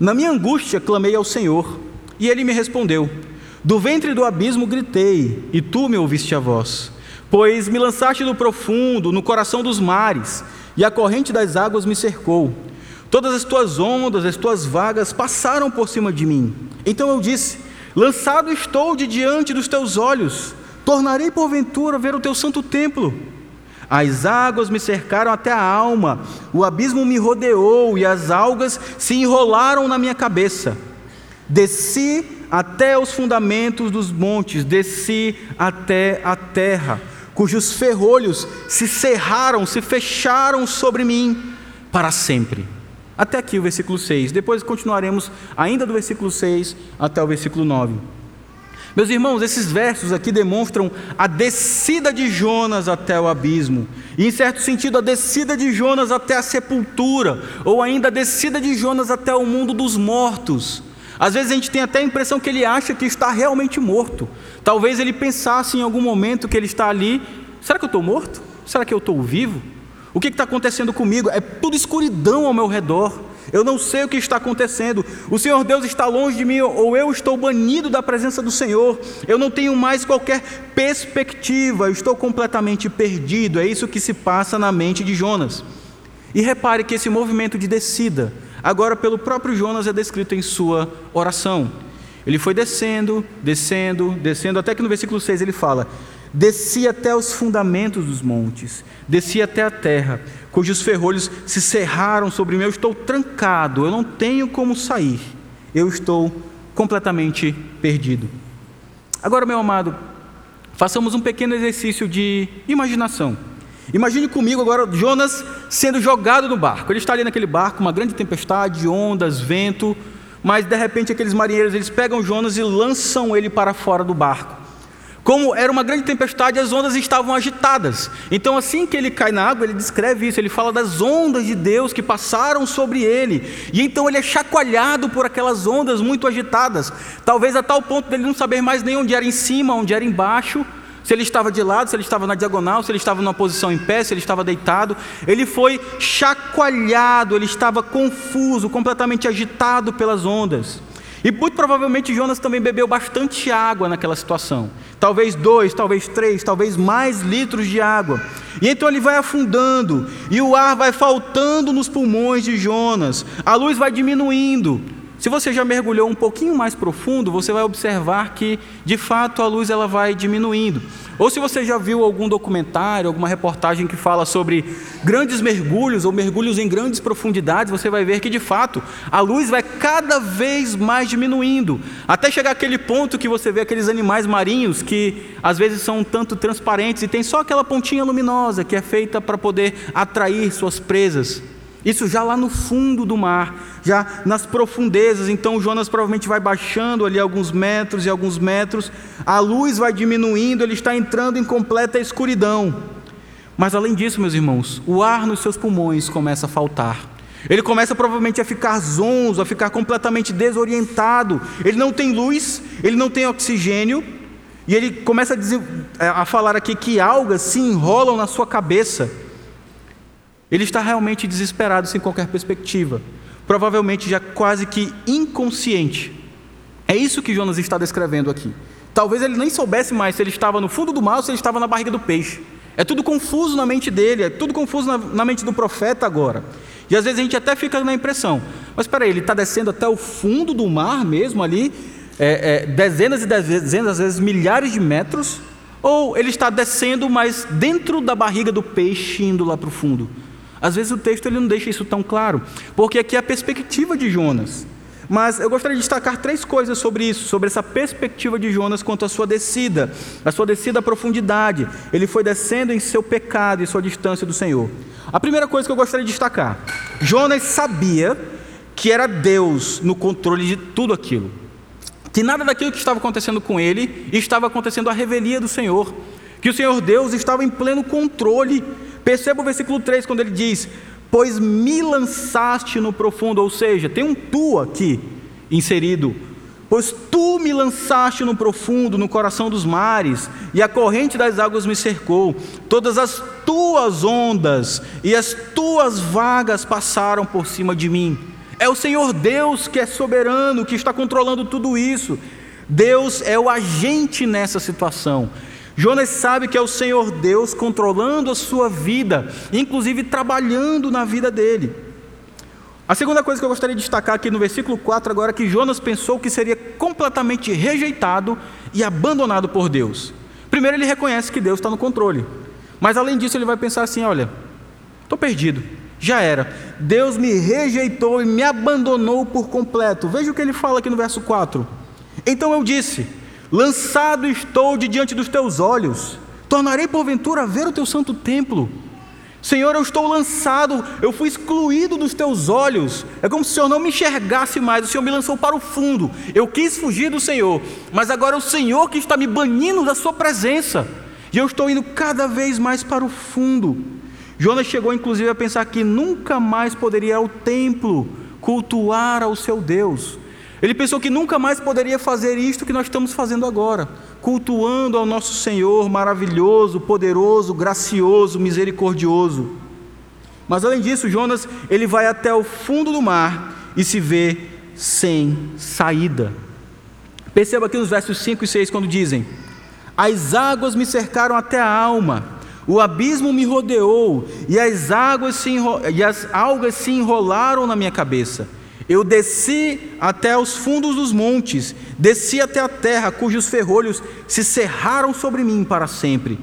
Na minha angústia clamei ao Senhor, e ele me respondeu. Do ventre do abismo gritei, e tu me ouviste a voz. Pois me lançaste do profundo, no coração dos mares, e a corrente das águas me cercou. Todas as tuas ondas, as tuas vagas passaram por cima de mim. Então eu disse: Lançado estou de diante dos teus olhos, tornarei porventura ver o teu santo templo. As águas me cercaram até a alma, o abismo me rodeou e as algas se enrolaram na minha cabeça. Desci até os fundamentos dos montes, desci até a terra, cujos ferrolhos se cerraram, se fecharam sobre mim para sempre. Até aqui o versículo 6. Depois continuaremos ainda do versículo 6 até o versículo 9. Meus irmãos, esses versos aqui demonstram a descida de Jonas até o abismo, e em certo sentido a descida de Jonas até a sepultura, ou ainda a descida de Jonas até o mundo dos mortos. Às vezes a gente tem até a impressão que ele acha que está realmente morto. Talvez ele pensasse em algum momento que ele está ali: será que eu estou morto? Será que eu estou vivo? O que está acontecendo comigo? É tudo escuridão ao meu redor. Eu não sei o que está acontecendo. O Senhor Deus está longe de mim, ou eu estou banido da presença do Senhor. Eu não tenho mais qualquer perspectiva, eu estou completamente perdido. É isso que se passa na mente de Jonas. E repare que esse movimento de descida, agora pelo próprio Jonas, é descrito em sua oração. Ele foi descendo, descendo, descendo, até que no versículo 6 ele fala: Desci até os fundamentos dos montes, desci até a terra, cujos ferrolhos se cerraram sobre mim. Eu estou trancado, eu não tenho como sair, eu estou completamente perdido. Agora, meu amado, façamos um pequeno exercício de imaginação. Imagine comigo agora Jonas sendo jogado no barco. Ele está ali naquele barco, uma grande tempestade, ondas, vento, mas de repente aqueles marinheiros eles pegam Jonas e lançam ele para fora do barco. Como era uma grande tempestade, as ondas estavam agitadas. Então, assim que ele cai na água, ele descreve isso. Ele fala das ondas de Deus que passaram sobre ele. E então ele é chacoalhado por aquelas ondas muito agitadas. Talvez a tal ponto dele não saber mais nem onde era em cima, onde era embaixo. Se ele estava de lado, se ele estava na diagonal, se ele estava numa posição em pé, se ele estava deitado. Ele foi chacoalhado, ele estava confuso, completamente agitado pelas ondas. E muito provavelmente Jonas também bebeu bastante água naquela situação. Talvez dois, talvez três, talvez mais litros de água. E então ele vai afundando, e o ar vai faltando nos pulmões de Jonas, a luz vai diminuindo, se você já mergulhou um pouquinho mais profundo, você vai observar que, de fato, a luz ela vai diminuindo. Ou se você já viu algum documentário, alguma reportagem que fala sobre grandes mergulhos ou mergulhos em grandes profundidades, você vai ver que, de fato, a luz vai cada vez mais diminuindo, até chegar aquele ponto que você vê aqueles animais marinhos que às vezes são um tanto transparentes e tem só aquela pontinha luminosa que é feita para poder atrair suas presas. Isso já lá no fundo do mar, já nas profundezas. Então Jonas provavelmente vai baixando ali alguns metros e alguns metros, a luz vai diminuindo, ele está entrando em completa escuridão. Mas além disso, meus irmãos, o ar nos seus pulmões começa a faltar. Ele começa provavelmente a ficar zonzo, a ficar completamente desorientado. Ele não tem luz, ele não tem oxigênio, e ele começa a, dizer, a falar aqui que algas se enrolam na sua cabeça. Ele está realmente desesperado, sem qualquer perspectiva, provavelmente já quase que inconsciente. É isso que Jonas está descrevendo aqui. Talvez ele nem soubesse mais se ele estava no fundo do mar ou se ele estava na barriga do peixe. É tudo confuso na mente dele, é tudo confuso na, na mente do profeta agora. E às vezes a gente até fica na impressão: mas espera aí, ele está descendo até o fundo do mar mesmo ali, é, é, dezenas e dezenas, às vezes milhares de metros, ou ele está descendo, mas dentro da barriga do peixe, indo lá para o fundo? Às vezes o texto ele não deixa isso tão claro, porque aqui é a perspectiva de Jonas. Mas eu gostaria de destacar três coisas sobre isso, sobre essa perspectiva de Jonas quanto à sua descida, a sua descida à profundidade. Ele foi descendo em seu pecado e sua distância do Senhor. A primeira coisa que eu gostaria de destacar: Jonas sabia que era Deus no controle de tudo aquilo. que nada daquilo que estava acontecendo com ele estava acontecendo à revelia do Senhor, que o Senhor Deus estava em pleno controle. Perceba o versículo 3 quando ele diz: Pois me lançaste no profundo, ou seja, tem um tu aqui inserido. Pois tu me lançaste no profundo, no coração dos mares, e a corrente das águas me cercou. Todas as tuas ondas e as tuas vagas passaram por cima de mim. É o Senhor Deus que é soberano, que está controlando tudo isso. Deus é o agente nessa situação. Jonas sabe que é o Senhor Deus controlando a sua vida, inclusive trabalhando na vida dele. A segunda coisa que eu gostaria de destacar aqui no versículo 4 agora é que Jonas pensou que seria completamente rejeitado e abandonado por Deus. Primeiro ele reconhece que Deus está no controle. Mas além disso ele vai pensar assim, olha, estou perdido, já era. Deus me rejeitou e me abandonou por completo. Veja o que ele fala aqui no verso 4. Então eu disse: Lançado estou de diante dos teus olhos, tornarei porventura a ver o teu santo templo. Senhor, eu estou lançado, eu fui excluído dos teus olhos. É como se o Senhor não me enxergasse mais, o Senhor me lançou para o fundo. Eu quis fugir do Senhor, mas agora é o Senhor que está me banindo da Sua presença. E eu estou indo cada vez mais para o fundo. Jonas chegou inclusive a pensar que nunca mais poderia ao templo cultuar ao seu Deus. Ele pensou que nunca mais poderia fazer isto que nós estamos fazendo agora, cultuando ao nosso Senhor maravilhoso, poderoso, gracioso, misericordioso. Mas além disso, Jonas, ele vai até o fundo do mar e se vê sem saída. Perceba aqui nos versos 5 e 6 quando dizem: As águas me cercaram até a alma o abismo me rodeou e as águas se e as algas se enrolaram na minha cabeça. Eu desci até os fundos dos montes, desci até a terra, cujos ferrolhos se cerraram sobre mim para sempre.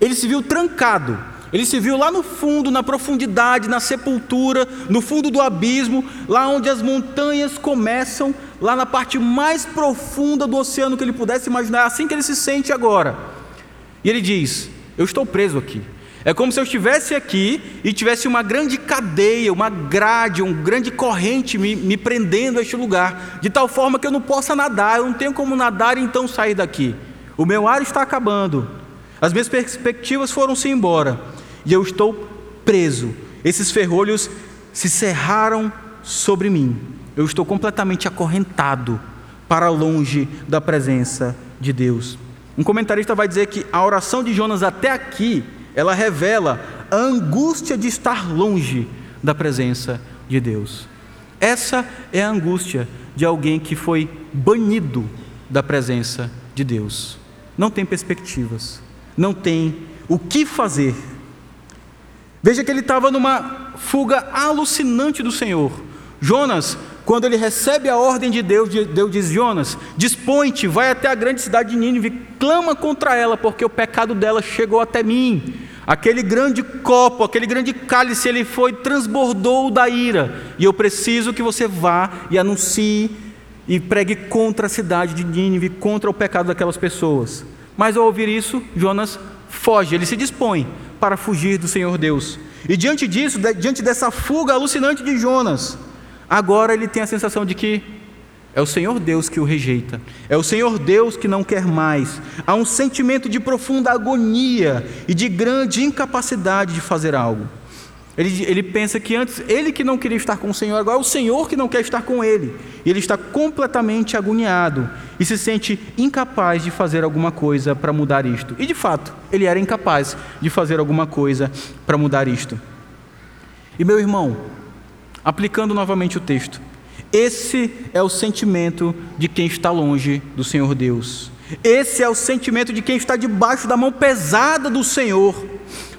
Ele se viu trancado, ele se viu lá no fundo, na profundidade, na sepultura, no fundo do abismo, lá onde as montanhas começam, lá na parte mais profunda do oceano que ele pudesse imaginar. É assim que ele se sente agora. E ele diz: eu estou preso aqui. É como se eu estivesse aqui e tivesse uma grande cadeia, uma grade, uma grande corrente me, me prendendo a este lugar, de tal forma que eu não possa nadar, eu não tenho como nadar e então sair daqui. O meu ar está acabando, as minhas perspectivas foram-se embora e eu estou preso. Esses ferrolhos se cerraram sobre mim. Eu estou completamente acorrentado para longe da presença de Deus. Um comentarista vai dizer que a oração de Jonas até aqui, ela revela a angústia de estar longe da presença de Deus. Essa é a angústia de alguém que foi banido da presença de Deus. Não tem perspectivas, não tem o que fazer. Veja que ele estava numa fuga alucinante do Senhor. Jonas quando ele recebe a ordem de Deus, Deus diz: Jonas, dispõe-te, vai até a grande cidade de Nínive, clama contra ela, porque o pecado dela chegou até mim. Aquele grande copo, aquele grande cálice, ele foi, transbordou da ira. E eu preciso que você vá e anuncie e pregue contra a cidade de Nínive, contra o pecado daquelas pessoas. Mas ao ouvir isso, Jonas foge, ele se dispõe para fugir do Senhor Deus. E diante disso, diante dessa fuga alucinante de Jonas, Agora ele tem a sensação de que é o Senhor Deus que o rejeita, é o Senhor Deus que não quer mais. Há um sentimento de profunda agonia e de grande incapacidade de fazer algo. Ele, ele pensa que antes ele que não queria estar com o Senhor, agora é o Senhor que não quer estar com ele. E ele está completamente agoniado e se sente incapaz de fazer alguma coisa para mudar isto. E de fato, ele era incapaz de fazer alguma coisa para mudar isto. E meu irmão, Aplicando novamente o texto. Esse é o sentimento de quem está longe do Senhor Deus. Esse é o sentimento de quem está debaixo da mão pesada do Senhor.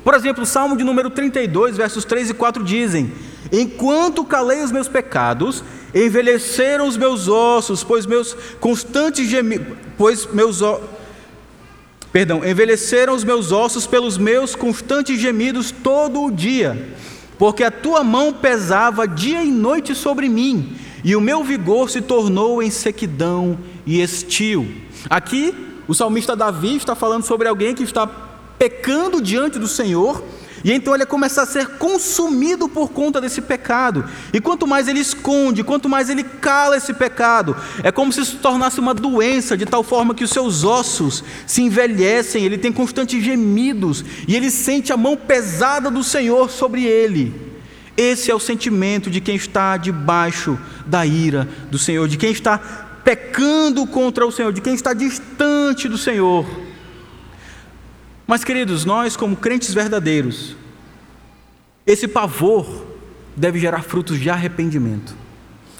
Por exemplo, o Salmo de número 32, versos 3 e 4 dizem: Enquanto calei os meus pecados, envelheceram os meus ossos, pois meus constantes gemidos, pois meus Perdão, envelheceram os meus ossos pelos meus constantes gemidos todo o dia porque a tua mão pesava dia e noite sobre mim, e o meu vigor se tornou em sequidão e estio. Aqui, o salmista Davi está falando sobre alguém que está pecando diante do Senhor, E então ele começa a ser consumido por conta desse pecado. E quanto mais ele esconde, quanto mais ele cala esse pecado, é como se se tornasse uma doença, de tal forma que os seus ossos se envelhecem, ele tem constantes gemidos e ele sente a mão pesada do Senhor sobre ele. Esse é o sentimento de quem está debaixo da ira do Senhor, de quem está pecando contra o Senhor, de quem está distante do Senhor. Mas, queridos, nós, como crentes verdadeiros, esse pavor deve gerar frutos de arrependimento.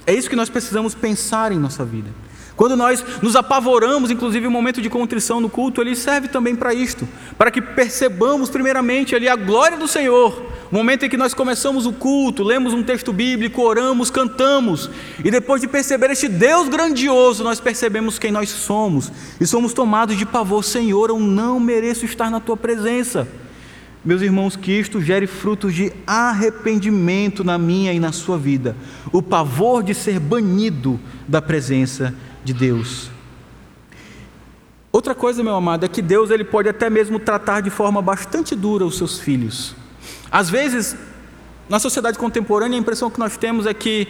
É isso que nós precisamos pensar em nossa vida. Quando nós nos apavoramos, inclusive o momento de contrição no culto, ele serve também para isto, para que percebamos primeiramente ali a glória do Senhor, o momento em que nós começamos o culto, lemos um texto bíblico, oramos, cantamos, e depois de perceber este Deus grandioso, nós percebemos quem nós somos e somos tomados de pavor, Senhor, eu não mereço estar na tua presença. Meus irmãos, que isto gere frutos de arrependimento na minha e na sua vida, o pavor de ser banido da presença de Deus. Outra coisa, meu amado, é que Deus ele pode até mesmo tratar de forma bastante dura os seus filhos. Às vezes, na sociedade contemporânea, a impressão que nós temos é que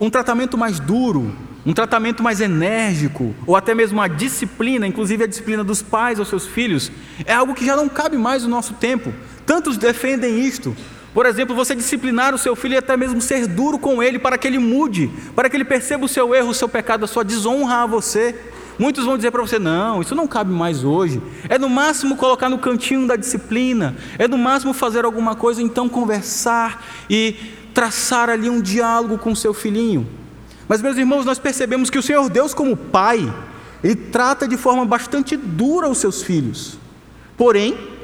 um tratamento mais duro, um tratamento mais enérgico, ou até mesmo a disciplina, inclusive a disciplina dos pais aos seus filhos, é algo que já não cabe mais no nosso tempo. Tantos defendem isto. Por exemplo, você disciplinar o seu filho e até mesmo ser duro com ele para que ele mude, para que ele perceba o seu erro, o seu pecado, a sua desonra a você. Muitos vão dizer para você: não, isso não cabe mais hoje. É no máximo colocar no cantinho da disciplina, é no máximo fazer alguma coisa, então conversar e traçar ali um diálogo com o seu filhinho. Mas, meus irmãos, nós percebemos que o Senhor Deus, como Pai, Ele trata de forma bastante dura os seus filhos. Porém,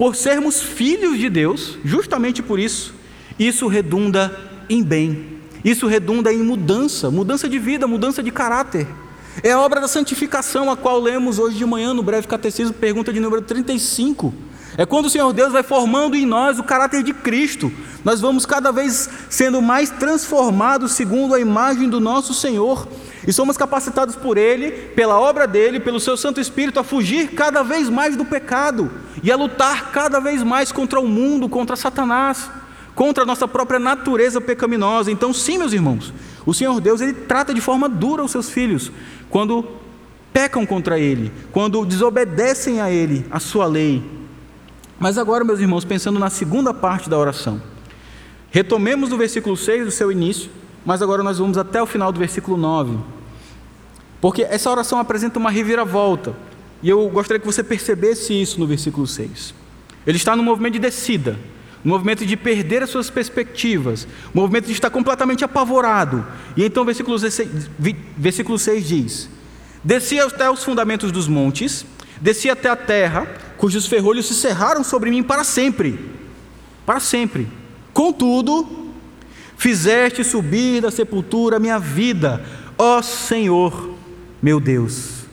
por sermos filhos de Deus, justamente por isso, isso redunda em bem, isso redunda em mudança, mudança de vida, mudança de caráter. É a obra da santificação, a qual lemos hoje de manhã no breve catecismo, pergunta de número 35. É quando o Senhor Deus vai formando em nós o caráter de Cristo, nós vamos cada vez sendo mais transformados segundo a imagem do nosso Senhor, e somos capacitados por Ele, pela obra dele, pelo seu Santo Espírito, a fugir cada vez mais do pecado e a lutar cada vez mais contra o mundo, contra Satanás, contra a nossa própria natureza pecaminosa. Então, sim, meus irmãos, o Senhor Deus ele trata de forma dura os seus filhos quando pecam contra Ele, quando desobedecem a Ele, a sua lei. Mas agora, meus irmãos, pensando na segunda parte da oração, retomemos do versículo 6, do seu início, mas agora nós vamos até o final do versículo 9. Porque essa oração apresenta uma reviravolta. E eu gostaria que você percebesse isso no versículo 6. Ele está no movimento de descida, no movimento de perder as suas perspectivas, no movimento de estar completamente apavorado. E então o versículo 6, versículo 6 diz: Desci até os fundamentos dos montes, desci até a terra, cujos ferrolhos se cerraram sobre mim para sempre. Para sempre. Contudo, Fizeste subir da sepultura a minha vida, ó Senhor, meu Deus.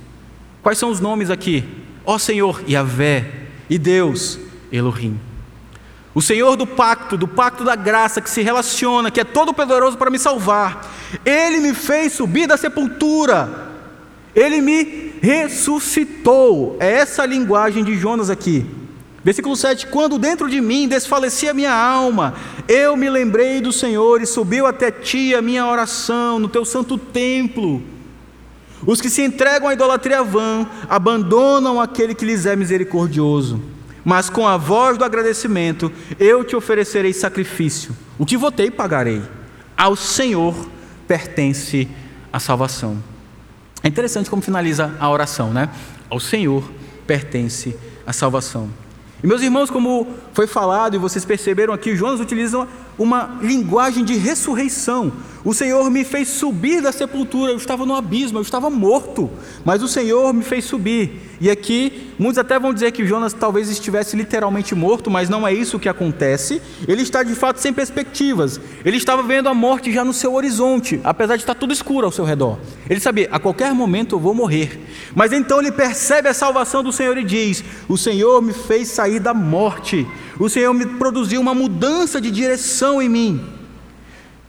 Quais são os nomes aqui? Ó Senhor, Yahvé, e Deus, Elohim. O Senhor do pacto, do pacto da graça, que se relaciona, que é todo poderoso para me salvar. Ele me fez subir da sepultura. Ele me ressuscitou. É essa a linguagem de Jonas aqui. Versículo 7: Quando dentro de mim desfalecia minha alma, eu me lembrei do Senhor e subiu até ti a minha oração no teu santo templo. Os que se entregam à idolatria vã abandonam aquele que lhes é misericordioso. Mas com a voz do agradecimento eu te oferecerei sacrifício. O que votei, pagarei. Ao Senhor pertence a salvação. É interessante como finaliza a oração, né? Ao Senhor pertence a salvação. E meus irmãos, como foi falado e vocês perceberam aqui, Jonas utiliza uma linguagem de ressurreição. O Senhor me fez subir da sepultura, eu estava no abismo, eu estava morto, mas o Senhor me fez subir. E aqui, muitos até vão dizer que Jonas talvez estivesse literalmente morto, mas não é isso que acontece. Ele está de fato sem perspectivas. Ele estava vendo a morte já no seu horizonte, apesar de estar tudo escuro ao seu redor. Ele sabia, a qualquer momento eu vou morrer. Mas então ele percebe a salvação do Senhor e diz: O Senhor me fez sair da morte. O Senhor me produziu uma mudança de direção em mim.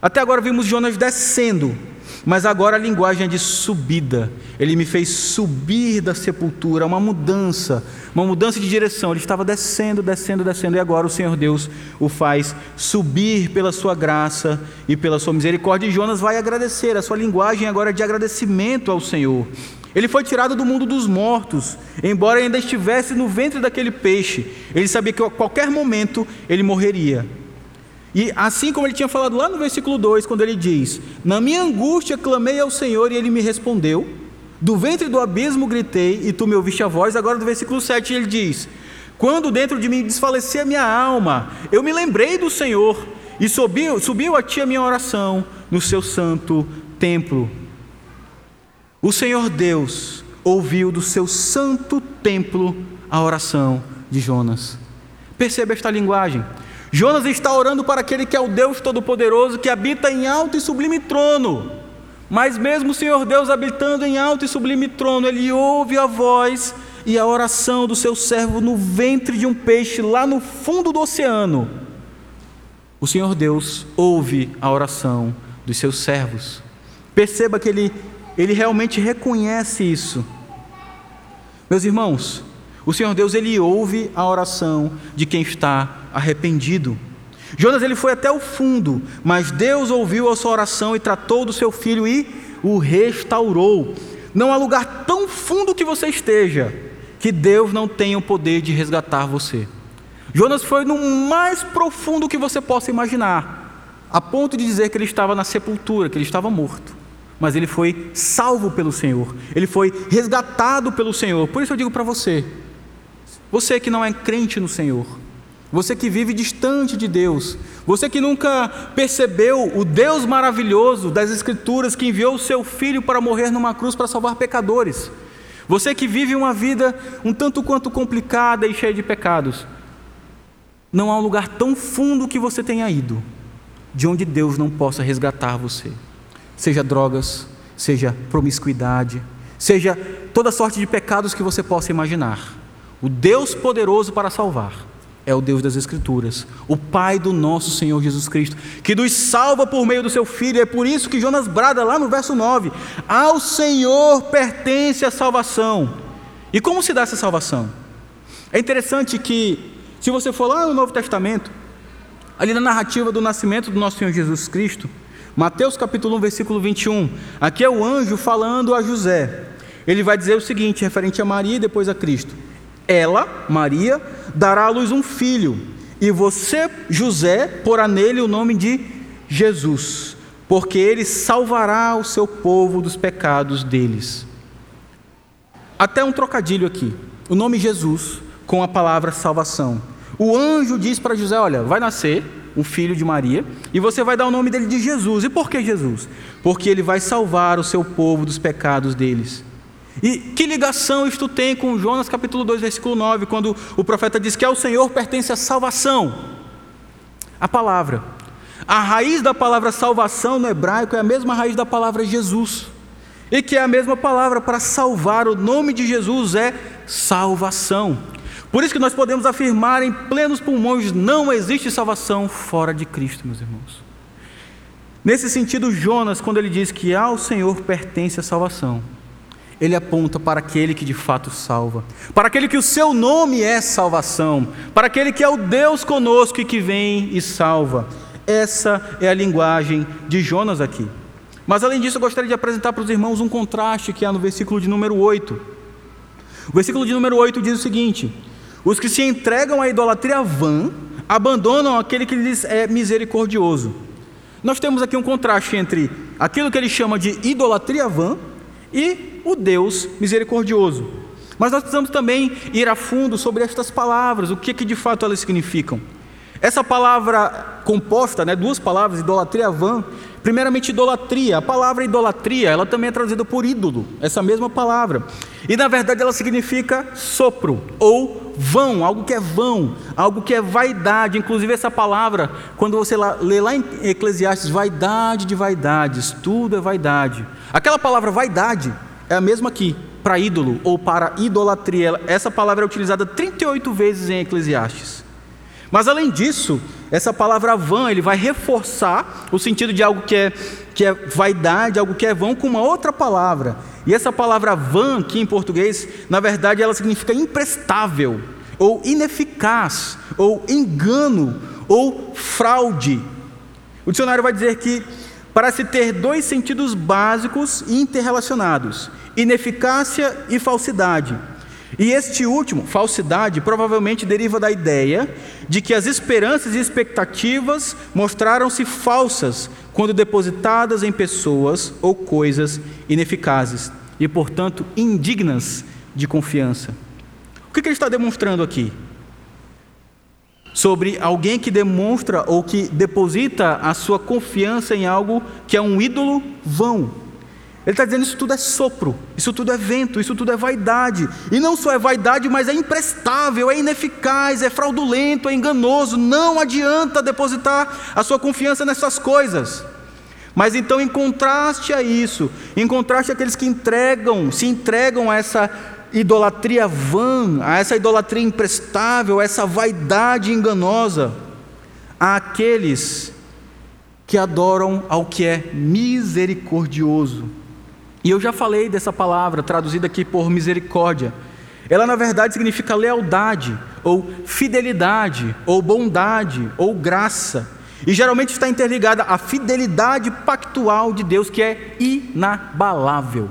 Até agora vimos Jonas descendo, Mas agora a linguagem é de subida. Ele me fez subir da sepultura, uma mudança, uma mudança de direção. Ele estava descendo, descendo, descendo, e agora o Senhor Deus o faz subir pela sua graça e pela sua misericórdia. E Jonas vai agradecer. A sua linguagem agora é de agradecimento ao Senhor. Ele foi tirado do mundo dos mortos, embora ainda estivesse no ventre daquele peixe. Ele sabia que a qualquer momento ele morreria. E assim como ele tinha falado lá no versículo 2, quando ele diz: Na minha angústia clamei ao Senhor e ele me respondeu. Do ventre do abismo gritei e tu me ouviste a voz. Agora, do versículo 7, ele diz: Quando dentro de mim desfalecia a minha alma, eu me lembrei do Senhor e subiu, subiu a ti a minha oração no seu santo templo. O Senhor Deus ouviu do seu santo templo a oração de Jonas. Perceba esta linguagem. Jonas está orando para aquele que é o Deus Todo-Poderoso, que habita em alto e sublime trono. Mas mesmo o Senhor Deus habitando em alto e sublime trono, ele ouve a voz e a oração do seu servo no ventre de um peixe lá no fundo do oceano. O Senhor Deus ouve a oração dos seus servos. Perceba que ele ele realmente reconhece isso. Meus irmãos, o Senhor Deus ele ouve a oração de quem está arrependido. Jonas ele foi até o fundo, mas Deus ouviu a sua oração e tratou do seu filho e o restaurou. Não há lugar tão fundo que você esteja que Deus não tenha o poder de resgatar você. Jonas foi no mais profundo que você possa imaginar, a ponto de dizer que ele estava na sepultura, que ele estava morto mas ele foi salvo pelo Senhor, ele foi resgatado pelo Senhor. Por isso eu digo para você, você que não é crente no Senhor, você que vive distante de Deus, você que nunca percebeu o Deus maravilhoso das Escrituras que enviou o seu filho para morrer numa cruz para salvar pecadores, você que vive uma vida um tanto quanto complicada e cheia de pecados, não há um lugar tão fundo que você tenha ido, de onde Deus não possa resgatar você seja drogas, seja promiscuidade, seja toda sorte de pecados que você possa imaginar. O Deus poderoso para salvar é o Deus das Escrituras, o Pai do nosso Senhor Jesus Cristo, que nos salva por meio do seu Filho. É por isso que Jonas brada lá no verso 9: Ao Senhor pertence a salvação. E como se dá essa salvação? É interessante que, se você for lá no Novo Testamento, ali na narrativa do nascimento do nosso Senhor Jesus Cristo, Mateus capítulo 1, versículo 21. Aqui é o anjo falando a José. Ele vai dizer o seguinte, referente a Maria e depois a Cristo: Ela, Maria, dará à luz um filho, e você, José, porá nele o nome de Jesus, porque ele salvará o seu povo dos pecados deles. Até um trocadilho aqui. O nome Jesus com a palavra salvação. O anjo diz para José: Olha, vai nascer um filho de Maria, e você vai dar o nome dele de Jesus. E por que Jesus? Porque ele vai salvar o seu povo dos pecados deles. E que ligação isto tem com Jonas capítulo 2, versículo 9, quando o profeta diz que ao Senhor pertence a salvação? A palavra. A raiz da palavra salvação no hebraico é a mesma raiz da palavra Jesus. E que é a mesma palavra para salvar, o nome de Jesus é salvação. Por isso que nós podemos afirmar em plenos pulmões: não existe salvação fora de Cristo, meus irmãos. Nesse sentido, Jonas, quando ele diz que ao Senhor pertence a salvação, ele aponta para aquele que de fato salva, para aquele que o seu nome é salvação, para aquele que é o Deus conosco e que vem e salva. Essa é a linguagem de Jonas aqui. Mas além disso, eu gostaria de apresentar para os irmãos um contraste que há no versículo de número 8. O versículo de número 8 diz o seguinte: os que se entregam à idolatria vã abandonam aquele que lhes é misericordioso. Nós temos aqui um contraste entre aquilo que ele chama de idolatria vã e o Deus misericordioso. Mas nós precisamos também ir a fundo sobre estas palavras, o que, que de fato elas significam. Essa palavra composta, né, duas palavras, idolatria vã, primeiramente idolatria. A palavra idolatria, ela também é traduzida por ídolo, essa mesma palavra. E na verdade ela significa sopro ou vão, algo que é vão, algo que é vaidade. Inclusive essa palavra, quando você lê lá em Eclesiastes, vaidade de vaidades, tudo é vaidade. Aquela palavra vaidade é a mesma aqui, para ídolo ou para idolatria. Essa palavra é utilizada 38 vezes em Eclesiastes. Mas além disso, essa palavra vã, ele vai reforçar o sentido de algo que é, que é vaidade, algo que é vão, com uma outra palavra. E essa palavra vã, aqui em português, na verdade ela significa imprestável, ou ineficaz, ou engano, ou fraude. O dicionário vai dizer que parece ter dois sentidos básicos e interrelacionados: ineficácia e falsidade. E este último, falsidade, provavelmente deriva da ideia de que as esperanças e expectativas mostraram-se falsas quando depositadas em pessoas ou coisas ineficazes e, portanto, indignas de confiança. O que ele está demonstrando aqui? Sobre alguém que demonstra ou que deposita a sua confiança em algo que é um ídolo vão ele está dizendo: isso tudo é sopro, isso tudo é vento, isso tudo é vaidade. E não só é vaidade, mas é imprestável, é ineficaz, é fraudulento, é enganoso. Não adianta depositar a sua confiança nessas coisas. Mas então, em contraste a isso, em contraste àqueles que entregam, se entregam a essa idolatria vã, a essa idolatria imprestável, a essa vaidade enganosa, há aqueles que adoram ao que é misericordioso e eu já falei dessa palavra, traduzida aqui por misericórdia. Ela, na verdade, significa lealdade, ou fidelidade, ou bondade, ou graça. E geralmente está interligada à fidelidade pactual de Deus, que é inabalável.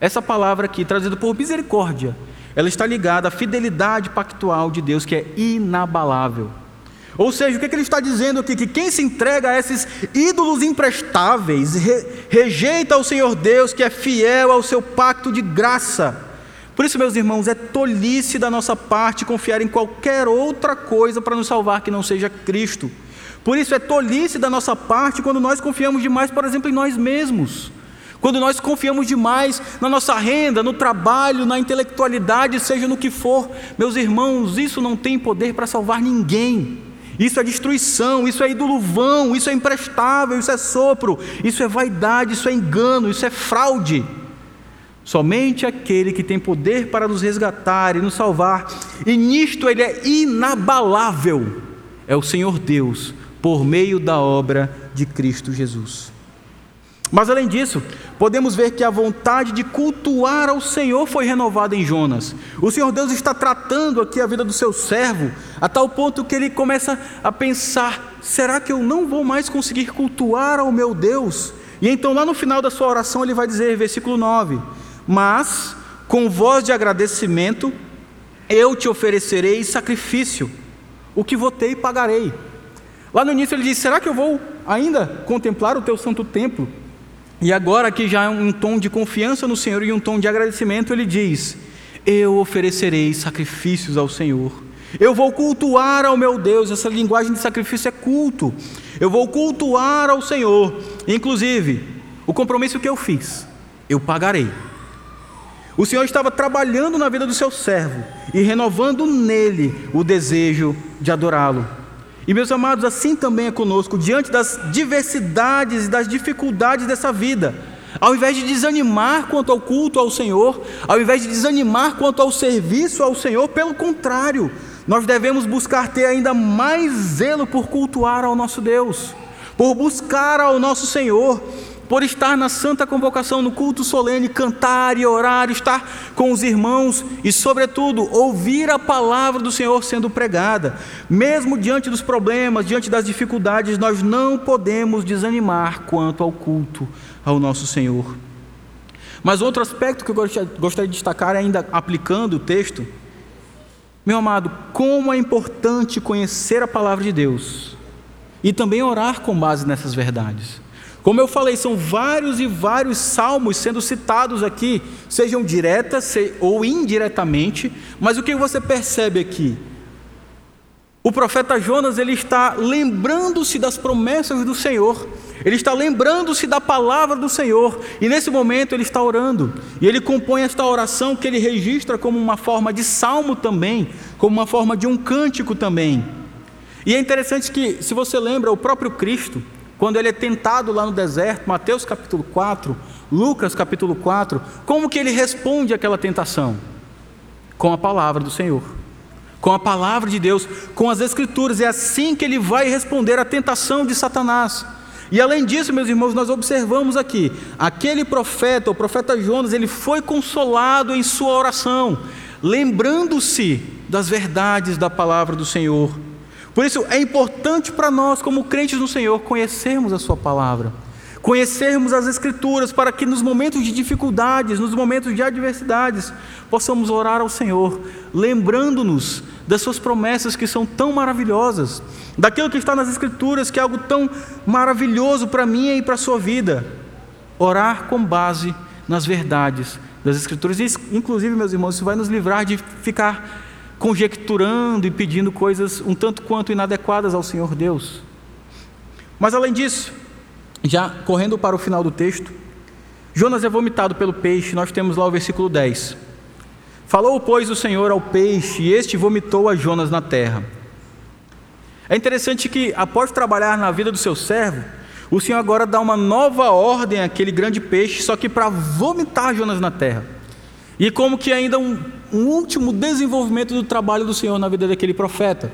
Essa palavra aqui, traduzida por misericórdia, ela está ligada à fidelidade pactual de Deus, que é inabalável. Ou seja, o que, é que ele está dizendo aqui? Que quem se entrega a esses ídolos imprestáveis, re, rejeita o Senhor Deus, que é fiel ao seu pacto de graça. Por isso, meus irmãos, é tolice da nossa parte confiar em qualquer outra coisa para nos salvar que não seja Cristo. Por isso, é tolice da nossa parte quando nós confiamos demais, por exemplo, em nós mesmos. Quando nós confiamos demais na nossa renda, no trabalho, na intelectualidade, seja no que for, meus irmãos, isso não tem poder para salvar ninguém. Isso é destruição, isso é ídolo vão, isso é imprestável, isso é sopro, isso é vaidade, isso é engano, isso é fraude. Somente aquele que tem poder para nos resgatar e nos salvar, e nisto ele é inabalável, é o Senhor Deus, por meio da obra de Cristo Jesus. Mas além disso, podemos ver que a vontade de cultuar ao Senhor foi renovada em Jonas. O Senhor Deus está tratando aqui a vida do seu servo, a tal ponto que ele começa a pensar: será que eu não vou mais conseguir cultuar ao meu Deus? E então, lá no final da sua oração, ele vai dizer, versículo 9: Mas, com voz de agradecimento, eu te oferecerei sacrifício, o que votei pagarei. Lá no início ele diz: será que eu vou ainda contemplar o teu santo templo? E agora, aqui já é um tom de confiança no Senhor e um tom de agradecimento, ele diz: Eu oferecerei sacrifícios ao Senhor. Eu vou cultuar ao meu Deus. Essa linguagem de sacrifício é culto. Eu vou cultuar ao Senhor. Inclusive, o compromisso que eu fiz, eu pagarei. O Senhor estava trabalhando na vida do seu servo e renovando nele o desejo de adorá-lo. E meus amados, assim também é conosco, diante das diversidades e das dificuldades dessa vida. Ao invés de desanimar quanto ao culto ao Senhor, ao invés de desanimar quanto ao serviço ao Senhor, pelo contrário, nós devemos buscar ter ainda mais zelo por cultuar ao nosso Deus, por buscar ao nosso Senhor, por estar na santa convocação, no culto solene, cantar e orar, estar com os irmãos e, sobretudo, ouvir a palavra do Senhor sendo pregada. Mesmo diante dos problemas, diante das dificuldades, nós não podemos desanimar quanto ao culto ao nosso Senhor. Mas outro aspecto que eu gostaria de destacar, ainda aplicando o texto, meu amado, como é importante conhecer a palavra de Deus e também orar com base nessas verdades. Como eu falei, são vários e vários salmos sendo citados aqui, sejam diretas ou indiretamente, mas o que você percebe aqui? O profeta Jonas ele está lembrando-se das promessas do Senhor, ele está lembrando-se da palavra do Senhor, e nesse momento ele está orando, e ele compõe esta oração que ele registra como uma forma de salmo também, como uma forma de um cântico também. E é interessante que, se você lembra, o próprio Cristo, quando ele é tentado lá no deserto, Mateus capítulo 4, Lucas capítulo 4, como que ele responde àquela tentação? Com a palavra do Senhor. com a palavra de Deus, com as Escrituras. É assim que ele vai responder à tentação de Satanás. E além disso, meus irmãos, nós observamos aqui, aquele profeta, o profeta Jonas, ele foi consolado em sua oração, lembrando-se das verdades da palavra do Senhor. Por isso é importante para nós, como crentes no Senhor, conhecermos a Sua palavra, conhecermos as Escrituras, para que nos momentos de dificuldades, nos momentos de adversidades, possamos orar ao Senhor, lembrando-nos das Suas promessas que são tão maravilhosas, daquilo que está nas Escrituras, que é algo tão maravilhoso para mim e para a sua vida. Orar com base nas verdades das Escrituras, e, inclusive, meus irmãos, isso vai nos livrar de ficar conjecturando e pedindo coisas um tanto quanto inadequadas ao Senhor Deus. Mas além disso, já correndo para o final do texto, Jonas é vomitado pelo peixe, nós temos lá o versículo 10. Falou, pois, o Senhor ao peixe, e este vomitou a Jonas na terra. É interessante que, após trabalhar na vida do seu servo, o Senhor agora dá uma nova ordem àquele grande peixe, só que para vomitar Jonas na terra. E como que ainda um, um último desenvolvimento do trabalho do Senhor na vida daquele profeta.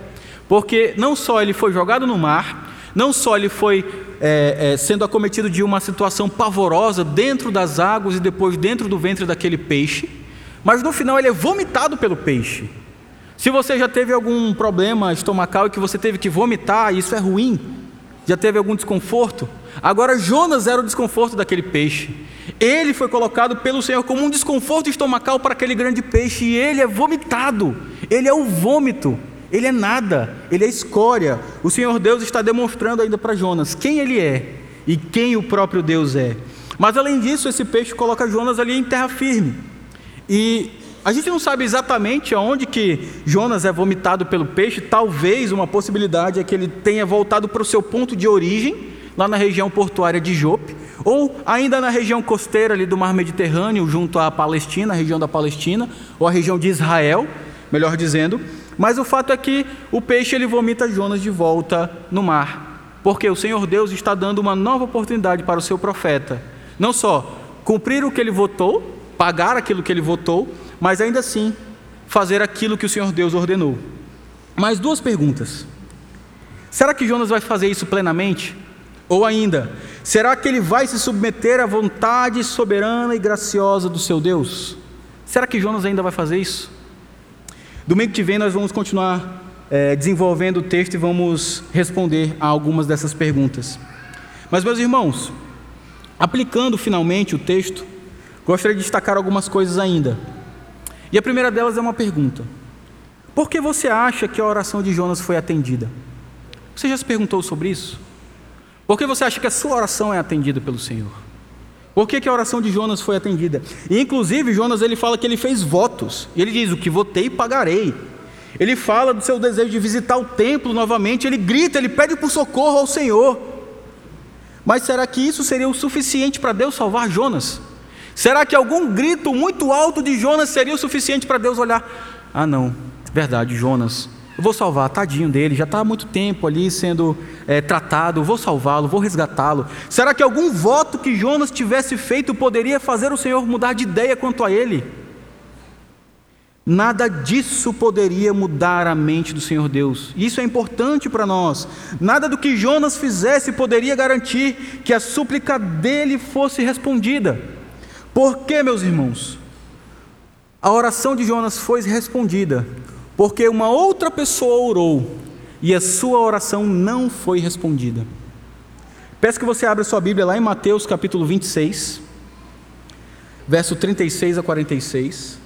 Porque não só ele foi jogado no mar, não só ele foi é, é, sendo acometido de uma situação pavorosa dentro das águas e depois dentro do ventre daquele peixe, mas no final ele é vomitado pelo peixe. Se você já teve algum problema estomacal e que você teve que vomitar, isso é ruim, já teve algum desconforto? Agora Jonas era o desconforto daquele peixe. Ele foi colocado pelo Senhor como um desconforto estomacal para aquele grande peixe e ele é vomitado. Ele é o vômito. Ele é nada, ele é escória. O Senhor Deus está demonstrando ainda para Jonas quem ele é e quem o próprio Deus é. Mas além disso, esse peixe coloca Jonas ali em terra firme. E a gente não sabe exatamente aonde que Jonas é vomitado pelo peixe. Talvez uma possibilidade é que ele tenha voltado para o seu ponto de origem, lá na região portuária de Jope, ou ainda na região costeira ali do Mar Mediterrâneo, junto à Palestina, a região da Palestina, ou a região de Israel, melhor dizendo. Mas o fato é que o peixe ele vomita Jonas de volta no mar, porque o Senhor Deus está dando uma nova oportunidade para o seu profeta. Não só cumprir o que ele votou, pagar aquilo que ele votou, mas ainda assim fazer aquilo que o Senhor Deus ordenou. Mais duas perguntas. Será que Jonas vai fazer isso plenamente? Ou ainda, será que ele vai se submeter à vontade soberana e graciosa do seu Deus? Será que Jonas ainda vai fazer isso? Domingo que vem nós vamos continuar é, desenvolvendo o texto e vamos responder a algumas dessas perguntas. Mas, meus irmãos, aplicando finalmente o texto, gostaria de destacar algumas coisas ainda. E a primeira delas é uma pergunta: Por que você acha que a oração de Jonas foi atendida? Você já se perguntou sobre isso? Por que você acha que a sua oração é atendida pelo Senhor? Por que, que a oração de Jonas foi atendida? E, inclusive, Jonas ele fala que ele fez votos. E ele diz: O que votei, pagarei. Ele fala do seu desejo de visitar o templo novamente. Ele grita, ele pede por socorro ao Senhor. Mas será que isso seria o suficiente para Deus salvar Jonas? Será que algum grito muito alto de Jonas seria o suficiente para Deus olhar? Ah, não, verdade, Jonas, eu vou salvar, tadinho dele, já está há muito tempo ali sendo é, tratado, vou salvá-lo, vou resgatá-lo. Será que algum voto que Jonas tivesse feito poderia fazer o Senhor mudar de ideia quanto a ele? Nada disso poderia mudar a mente do Senhor Deus. Isso é importante para nós. Nada do que Jonas fizesse poderia garantir que a súplica dele fosse respondida. Por que, meus irmãos? A oração de Jonas foi respondida porque uma outra pessoa orou e a sua oração não foi respondida. Peço que você abra sua Bíblia lá em Mateus capítulo 26, verso 36 a 46.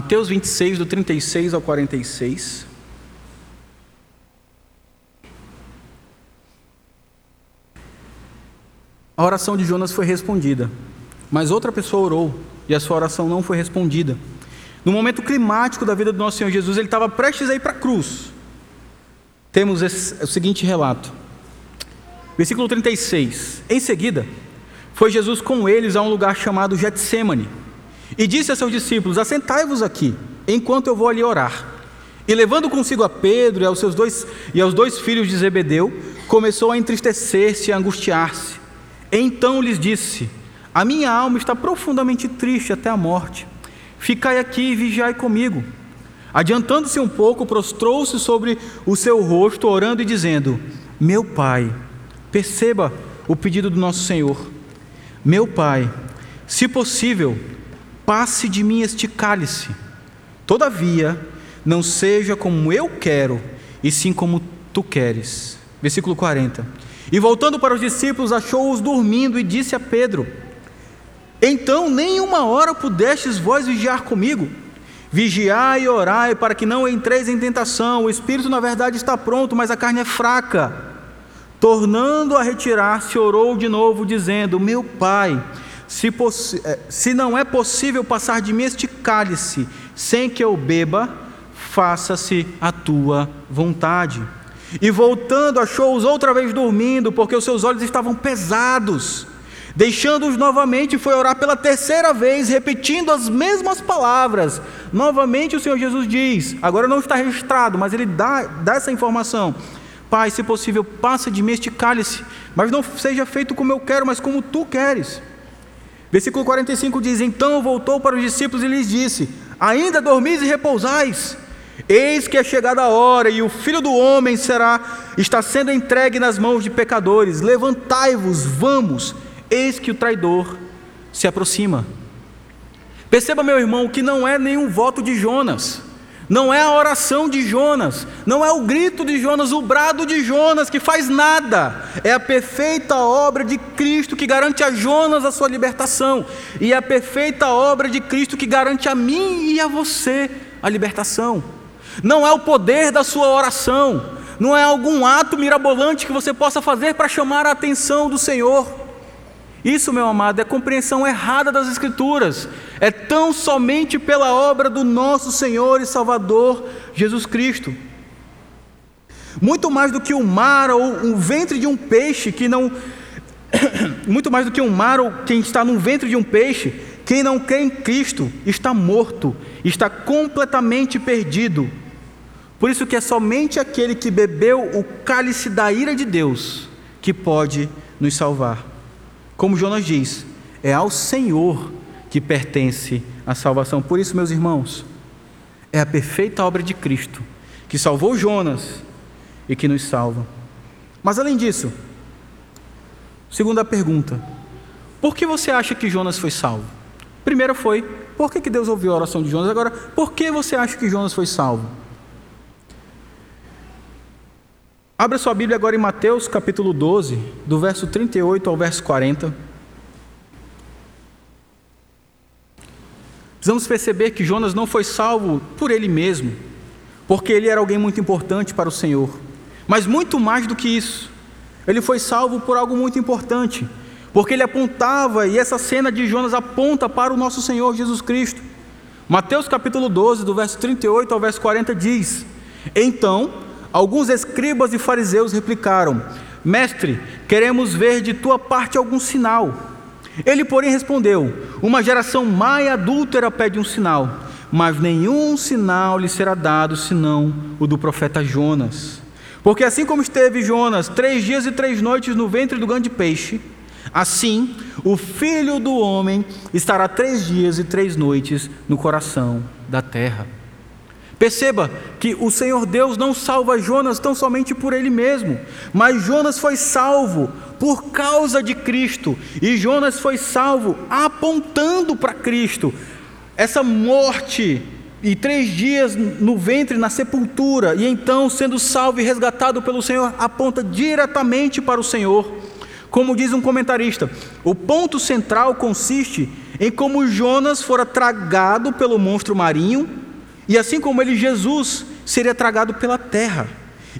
Mateus 26, do 36 ao 46. A oração de Jonas foi respondida, mas outra pessoa orou e a sua oração não foi respondida. No momento climático da vida do nosso Senhor Jesus, ele estava prestes a ir para a cruz. Temos esse, o seguinte relato. Versículo 36. Em seguida, foi Jesus com eles a um lugar chamado Getsemane e disse a seus discípulos: Assentai-vos aqui, enquanto eu vou ali orar. E levando consigo a Pedro e aos seus dois e aos dois filhos de Zebedeu, começou a entristecer-se e a angustiar-se. Então lhes disse: A minha alma está profundamente triste até a morte. Ficai aqui e vigiai comigo. Adiantando-se um pouco, prostrou-se sobre o seu rosto, orando e dizendo: Meu pai, perceba o pedido do nosso Senhor. Meu pai, se possível, passe de mim este cálice. Todavia, não seja como eu quero, e sim como tu queres. Versículo 40. E voltando para os discípulos, achou-os dormindo e disse a Pedro: Então nem uma hora pudestes vós vigiar comigo? Vigiai e orai para que não entreis em tentação. O espírito, na verdade, está pronto, mas a carne é fraca. Tornando a retirar-se, orou de novo, dizendo: Meu pai, se, eh, se não é possível passar de mim este cálice sem que eu beba, faça-se a tua vontade. E voltando, achou-os outra vez dormindo, porque os seus olhos estavam pesados. Deixando-os novamente, foi orar pela terceira vez, repetindo as mesmas palavras. Novamente o Senhor Jesus diz: agora não está registrado, mas ele dá, dá essa informação. Pai, se possível, passa de mim este cálice, mas não seja feito como eu quero, mas como tu queres. Versículo 45 diz: Então voltou para os discípulos e lhes disse: Ainda dormis e repousais? Eis que é chegada a hora e o filho do homem será está sendo entregue nas mãos de pecadores. Levantai-vos, vamos. Eis que o traidor se aproxima. Perceba, meu irmão, que não é nenhum voto de Jonas. Não é a oração de Jonas, não é o grito de Jonas, o brado de Jonas que faz nada. É a perfeita obra de Cristo que garante a Jonas a sua libertação, e é a perfeita obra de Cristo que garante a mim e a você a libertação não é o poder da sua oração, não é algum ato mirabolante que você possa fazer para chamar a atenção do Senhor. Isso, meu amado, é compreensão errada das Escrituras. É tão somente pela obra do nosso Senhor e Salvador Jesus Cristo. Muito mais do que o mar ou o ventre de um peixe que não. (coughs) Muito mais do que um mar ou quem está no ventre de um peixe, quem não crê em Cristo está morto, está completamente perdido. Por isso que é somente aquele que bebeu o cálice da ira de Deus que pode nos salvar. Como Jonas diz, é ao Senhor que pertence a salvação. Por isso, meus irmãos, é a perfeita obra de Cristo que salvou Jonas e que nos salva. Mas além disso, segunda pergunta: por que você acha que Jonas foi salvo? Primeiro foi, por que Deus ouviu a oração de Jonas? Agora, por que você acha que Jonas foi salvo? Abra sua Bíblia agora em Mateus capítulo 12, do verso 38 ao verso 40. Precisamos perceber que Jonas não foi salvo por ele mesmo, porque ele era alguém muito importante para o Senhor. Mas muito mais do que isso, ele foi salvo por algo muito importante, porque ele apontava, e essa cena de Jonas aponta para o nosso Senhor Jesus Cristo. Mateus capítulo 12, do verso 38 ao verso 40 diz: Então Alguns escribas e fariseus replicaram: Mestre, queremos ver de tua parte algum sinal. Ele, porém, respondeu: Uma geração má e adúltera pede um sinal, mas nenhum sinal lhe será dado senão o do profeta Jonas. Porque assim como esteve Jonas três dias e três noites no ventre do grande peixe, assim o filho do homem estará três dias e três noites no coração da terra. Perceba que o Senhor Deus não salva Jonas tão somente por ele mesmo, mas Jonas foi salvo por causa de Cristo, e Jonas foi salvo apontando para Cristo. Essa morte e três dias no ventre, na sepultura, e então sendo salvo e resgatado pelo Senhor, aponta diretamente para o Senhor. Como diz um comentarista, o ponto central consiste em como Jonas fora tragado pelo monstro marinho e assim como ele, Jesus, seria tragado pela terra.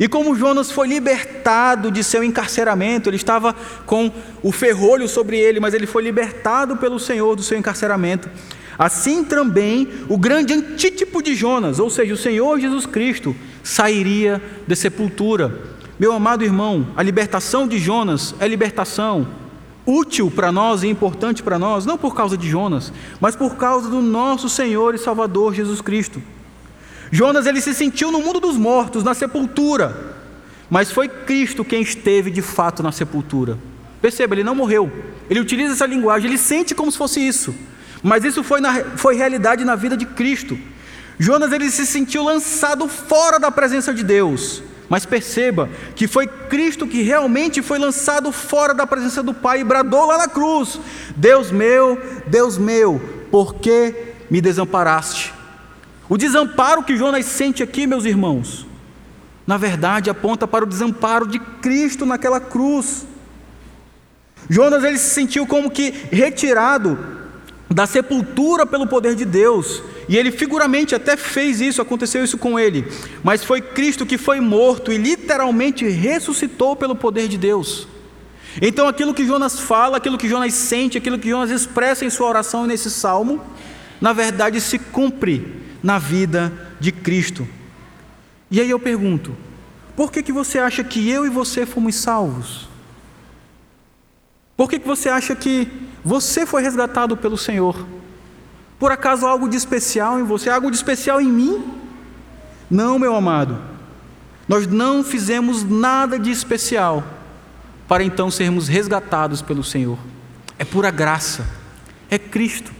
E como Jonas foi libertado de seu encarceramento, ele estava com o ferrolho sobre ele, mas ele foi libertado pelo Senhor do seu encarceramento. Assim também o grande antítipo de Jonas, ou seja, o Senhor Jesus Cristo, sairia da sepultura. Meu amado irmão, a libertação de Jonas é libertação útil para nós e importante para nós, não por causa de Jonas, mas por causa do nosso Senhor e Salvador Jesus Cristo. Jonas ele se sentiu no mundo dos mortos, na sepultura, mas foi Cristo quem esteve de fato na sepultura. Perceba, ele não morreu. Ele utiliza essa linguagem, ele sente como se fosse isso. Mas isso foi, na, foi realidade na vida de Cristo. Jonas ele se sentiu lançado fora da presença de Deus. Mas perceba que foi Cristo que realmente foi lançado fora da presença do Pai e bradou lá na cruz: Deus meu, Deus meu, por que me desamparaste? O desamparo que Jonas sente aqui, meus irmãos, na verdade aponta para o desamparo de Cristo naquela cruz. Jonas ele se sentiu como que retirado da sepultura pelo poder de Deus, e ele figuramente até fez isso, aconteceu isso com ele, mas foi Cristo que foi morto e literalmente ressuscitou pelo poder de Deus. Então aquilo que Jonas fala, aquilo que Jonas sente, aquilo que Jonas expressa em sua oração nesse salmo, na verdade se cumpre na vida de Cristo. E aí eu pergunto: por que, que você acha que eu e você fomos salvos? Por que, que você acha que você foi resgatado pelo Senhor? Por acaso algo de especial em você, algo de especial em mim? Não, meu amado. Nós não fizemos nada de especial para então sermos resgatados pelo Senhor. É pura graça. É Cristo.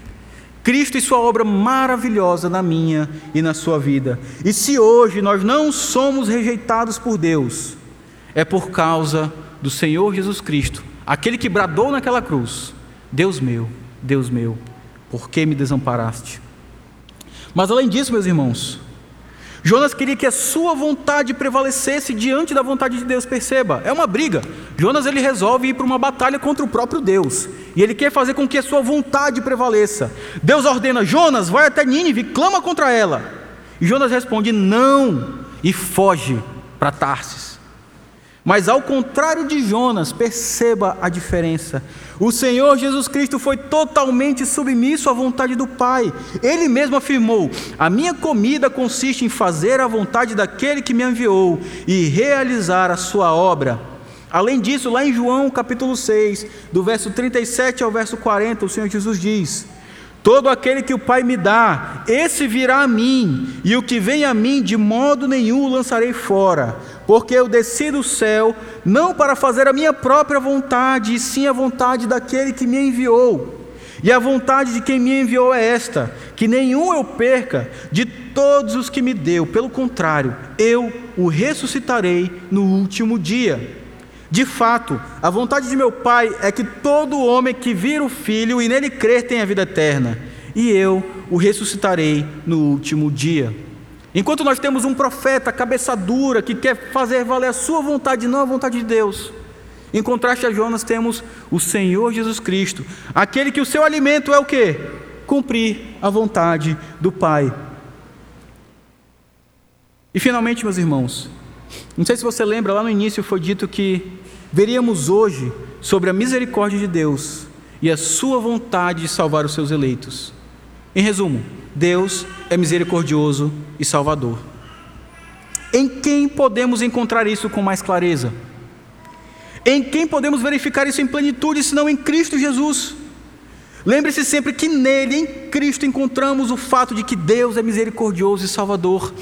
Cristo e sua obra maravilhosa na minha e na sua vida. E se hoje nós não somos rejeitados por Deus, é por causa do Senhor Jesus Cristo Aquele que bradou naquela cruz: Deus meu, Deus meu, por que me desamparaste? Mas além disso, meus irmãos, Jonas queria que a sua vontade prevalecesse diante da vontade de Deus. Perceba, é uma briga. Jonas ele resolve ir para uma batalha contra o próprio Deus. E ele quer fazer com que a sua vontade prevaleça. Deus ordena: Jonas, vai até Nínive, clama contra ela. E Jonas responde: Não, e foge para Tarsis. Mas ao contrário de Jonas, perceba a diferença. O Senhor Jesus Cristo foi totalmente submisso à vontade do Pai. Ele mesmo afirmou: A minha comida consiste em fazer a vontade daquele que me enviou e realizar a sua obra. Além disso, lá em João capítulo 6, do verso 37 ao verso 40, o Senhor Jesus diz: Todo aquele que o Pai me dá, esse virá a mim, e o que vem a mim, de modo nenhum o lançarei fora, porque eu desci do céu, não para fazer a minha própria vontade, e sim a vontade daquele que me enviou. E a vontade de quem me enviou é esta: que nenhum eu perca de todos os que me deu, pelo contrário, eu o ressuscitarei no último dia. De fato, a vontade de meu Pai é que todo homem que vira o Filho e nele crer tenha vida eterna, e eu o ressuscitarei no último dia. Enquanto nós temos um profeta cabeça dura que quer fazer valer a sua vontade, não a vontade de Deus. Em contraste a Jonas, temos o Senhor Jesus Cristo, aquele que o seu alimento é o que? Cumprir a vontade do Pai. E finalmente, meus irmãos, não sei se você lembra, lá no início foi dito que veríamos hoje sobre a misericórdia de Deus e a sua vontade de salvar os seus eleitos. Em resumo, Deus é misericordioso e salvador. Em quem podemos encontrar isso com mais clareza? Em quem podemos verificar isso em plenitude, senão em Cristo Jesus? Lembre-se sempre que nele, em Cristo, encontramos o fato de que Deus é misericordioso e salvador.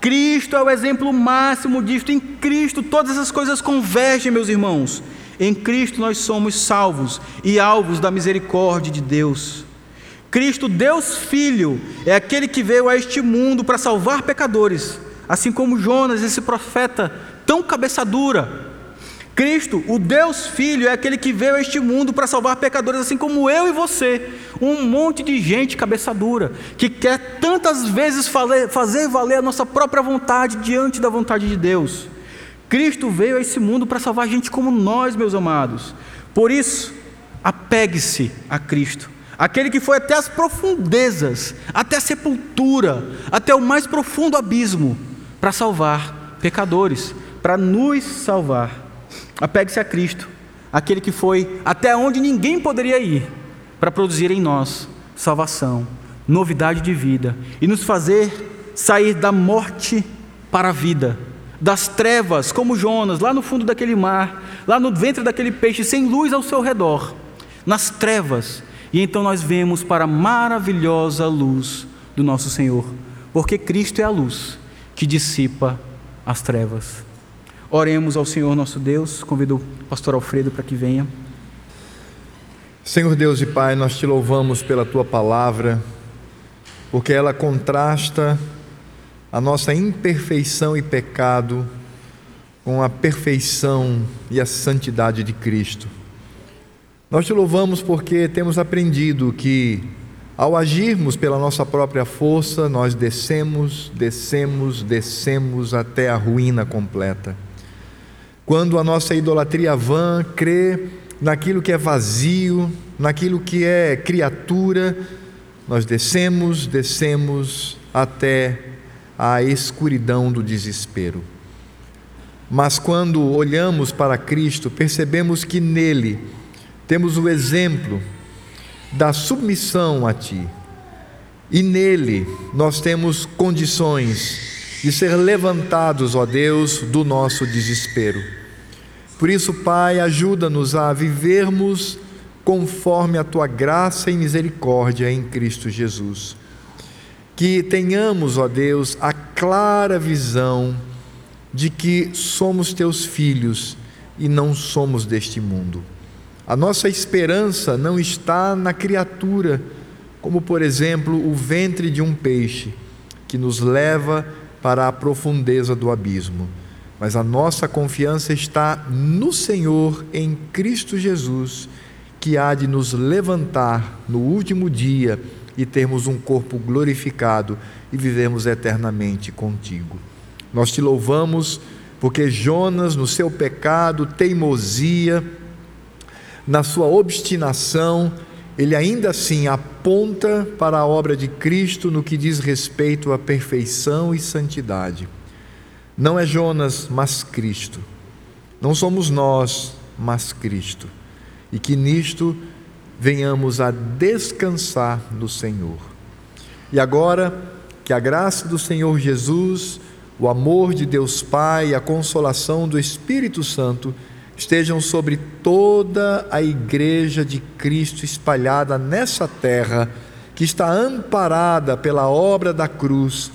Cristo é o exemplo máximo disto. Em Cristo todas essas coisas convergem, meus irmãos. Em Cristo nós somos salvos e alvos da misericórdia de Deus. Cristo, Deus Filho, é aquele que veio a este mundo para salvar pecadores, assim como Jonas, esse profeta tão cabeça dura, Cristo, o Deus Filho, é aquele que veio a este mundo para salvar pecadores, assim como eu e você. Um monte de gente cabeça dura, que quer tantas vezes fazer, valer a nossa própria vontade diante da vontade de Deus. Cristo veio a esse mundo para salvar gente como nós, meus amados. Por isso, apegue-se a Cristo. Aquele que foi até as profundezas, até a sepultura, até o mais profundo abismo, para salvar pecadores, para nos salvar. Apegue-se a Cristo, aquele que foi até onde ninguém poderia ir para produzir em nós salvação, novidade de vida e nos fazer sair da morte para a vida, das trevas, como Jonas, lá no fundo daquele mar, lá no ventre daquele peixe, sem luz ao seu redor, nas trevas, e então nós vemos para a maravilhosa luz do nosso Senhor. porque Cristo é a luz que dissipa as trevas. Oremos ao Senhor nosso Deus. Convido o pastor Alfredo para que venha. Senhor Deus e Pai, nós te louvamos pela tua palavra, porque ela contrasta a nossa imperfeição e pecado com a perfeição e a santidade de Cristo. Nós te louvamos porque temos aprendido que, ao agirmos pela nossa própria força, nós descemos, descemos, descemos até a ruína completa. Quando a nossa idolatria vã crê naquilo que é vazio, naquilo que é criatura, nós descemos, descemos até a escuridão do desespero. Mas quando olhamos para Cristo, percebemos que nele temos o exemplo da submissão a Ti. E nele nós temos condições de ser levantados, ó Deus, do nosso desespero. Por isso, Pai, ajuda-nos a vivermos conforme a tua graça e misericórdia em Cristo Jesus. Que tenhamos, ó Deus, a clara visão de que somos teus filhos e não somos deste mundo. A nossa esperança não está na criatura, como por exemplo o ventre de um peixe, que nos leva para a profundeza do abismo. Mas a nossa confiança está no Senhor, em Cristo Jesus, que há de nos levantar no último dia e termos um corpo glorificado e vivemos eternamente contigo. Nós te louvamos porque Jonas, no seu pecado, teimosia, na sua obstinação, ele ainda assim aponta para a obra de Cristo no que diz respeito à perfeição e santidade. Não é Jonas, mas Cristo. Não somos nós, mas Cristo. E que nisto venhamos a descansar no Senhor. E agora, que a graça do Senhor Jesus, o amor de Deus Pai a consolação do Espírito Santo estejam sobre toda a igreja de Cristo espalhada nessa terra, que está amparada pela obra da cruz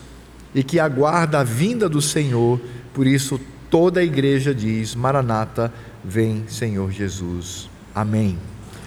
e que aguarda a vinda do Senhor. Por isso, toda a igreja diz: Maranata, vem, Senhor Jesus. Amém.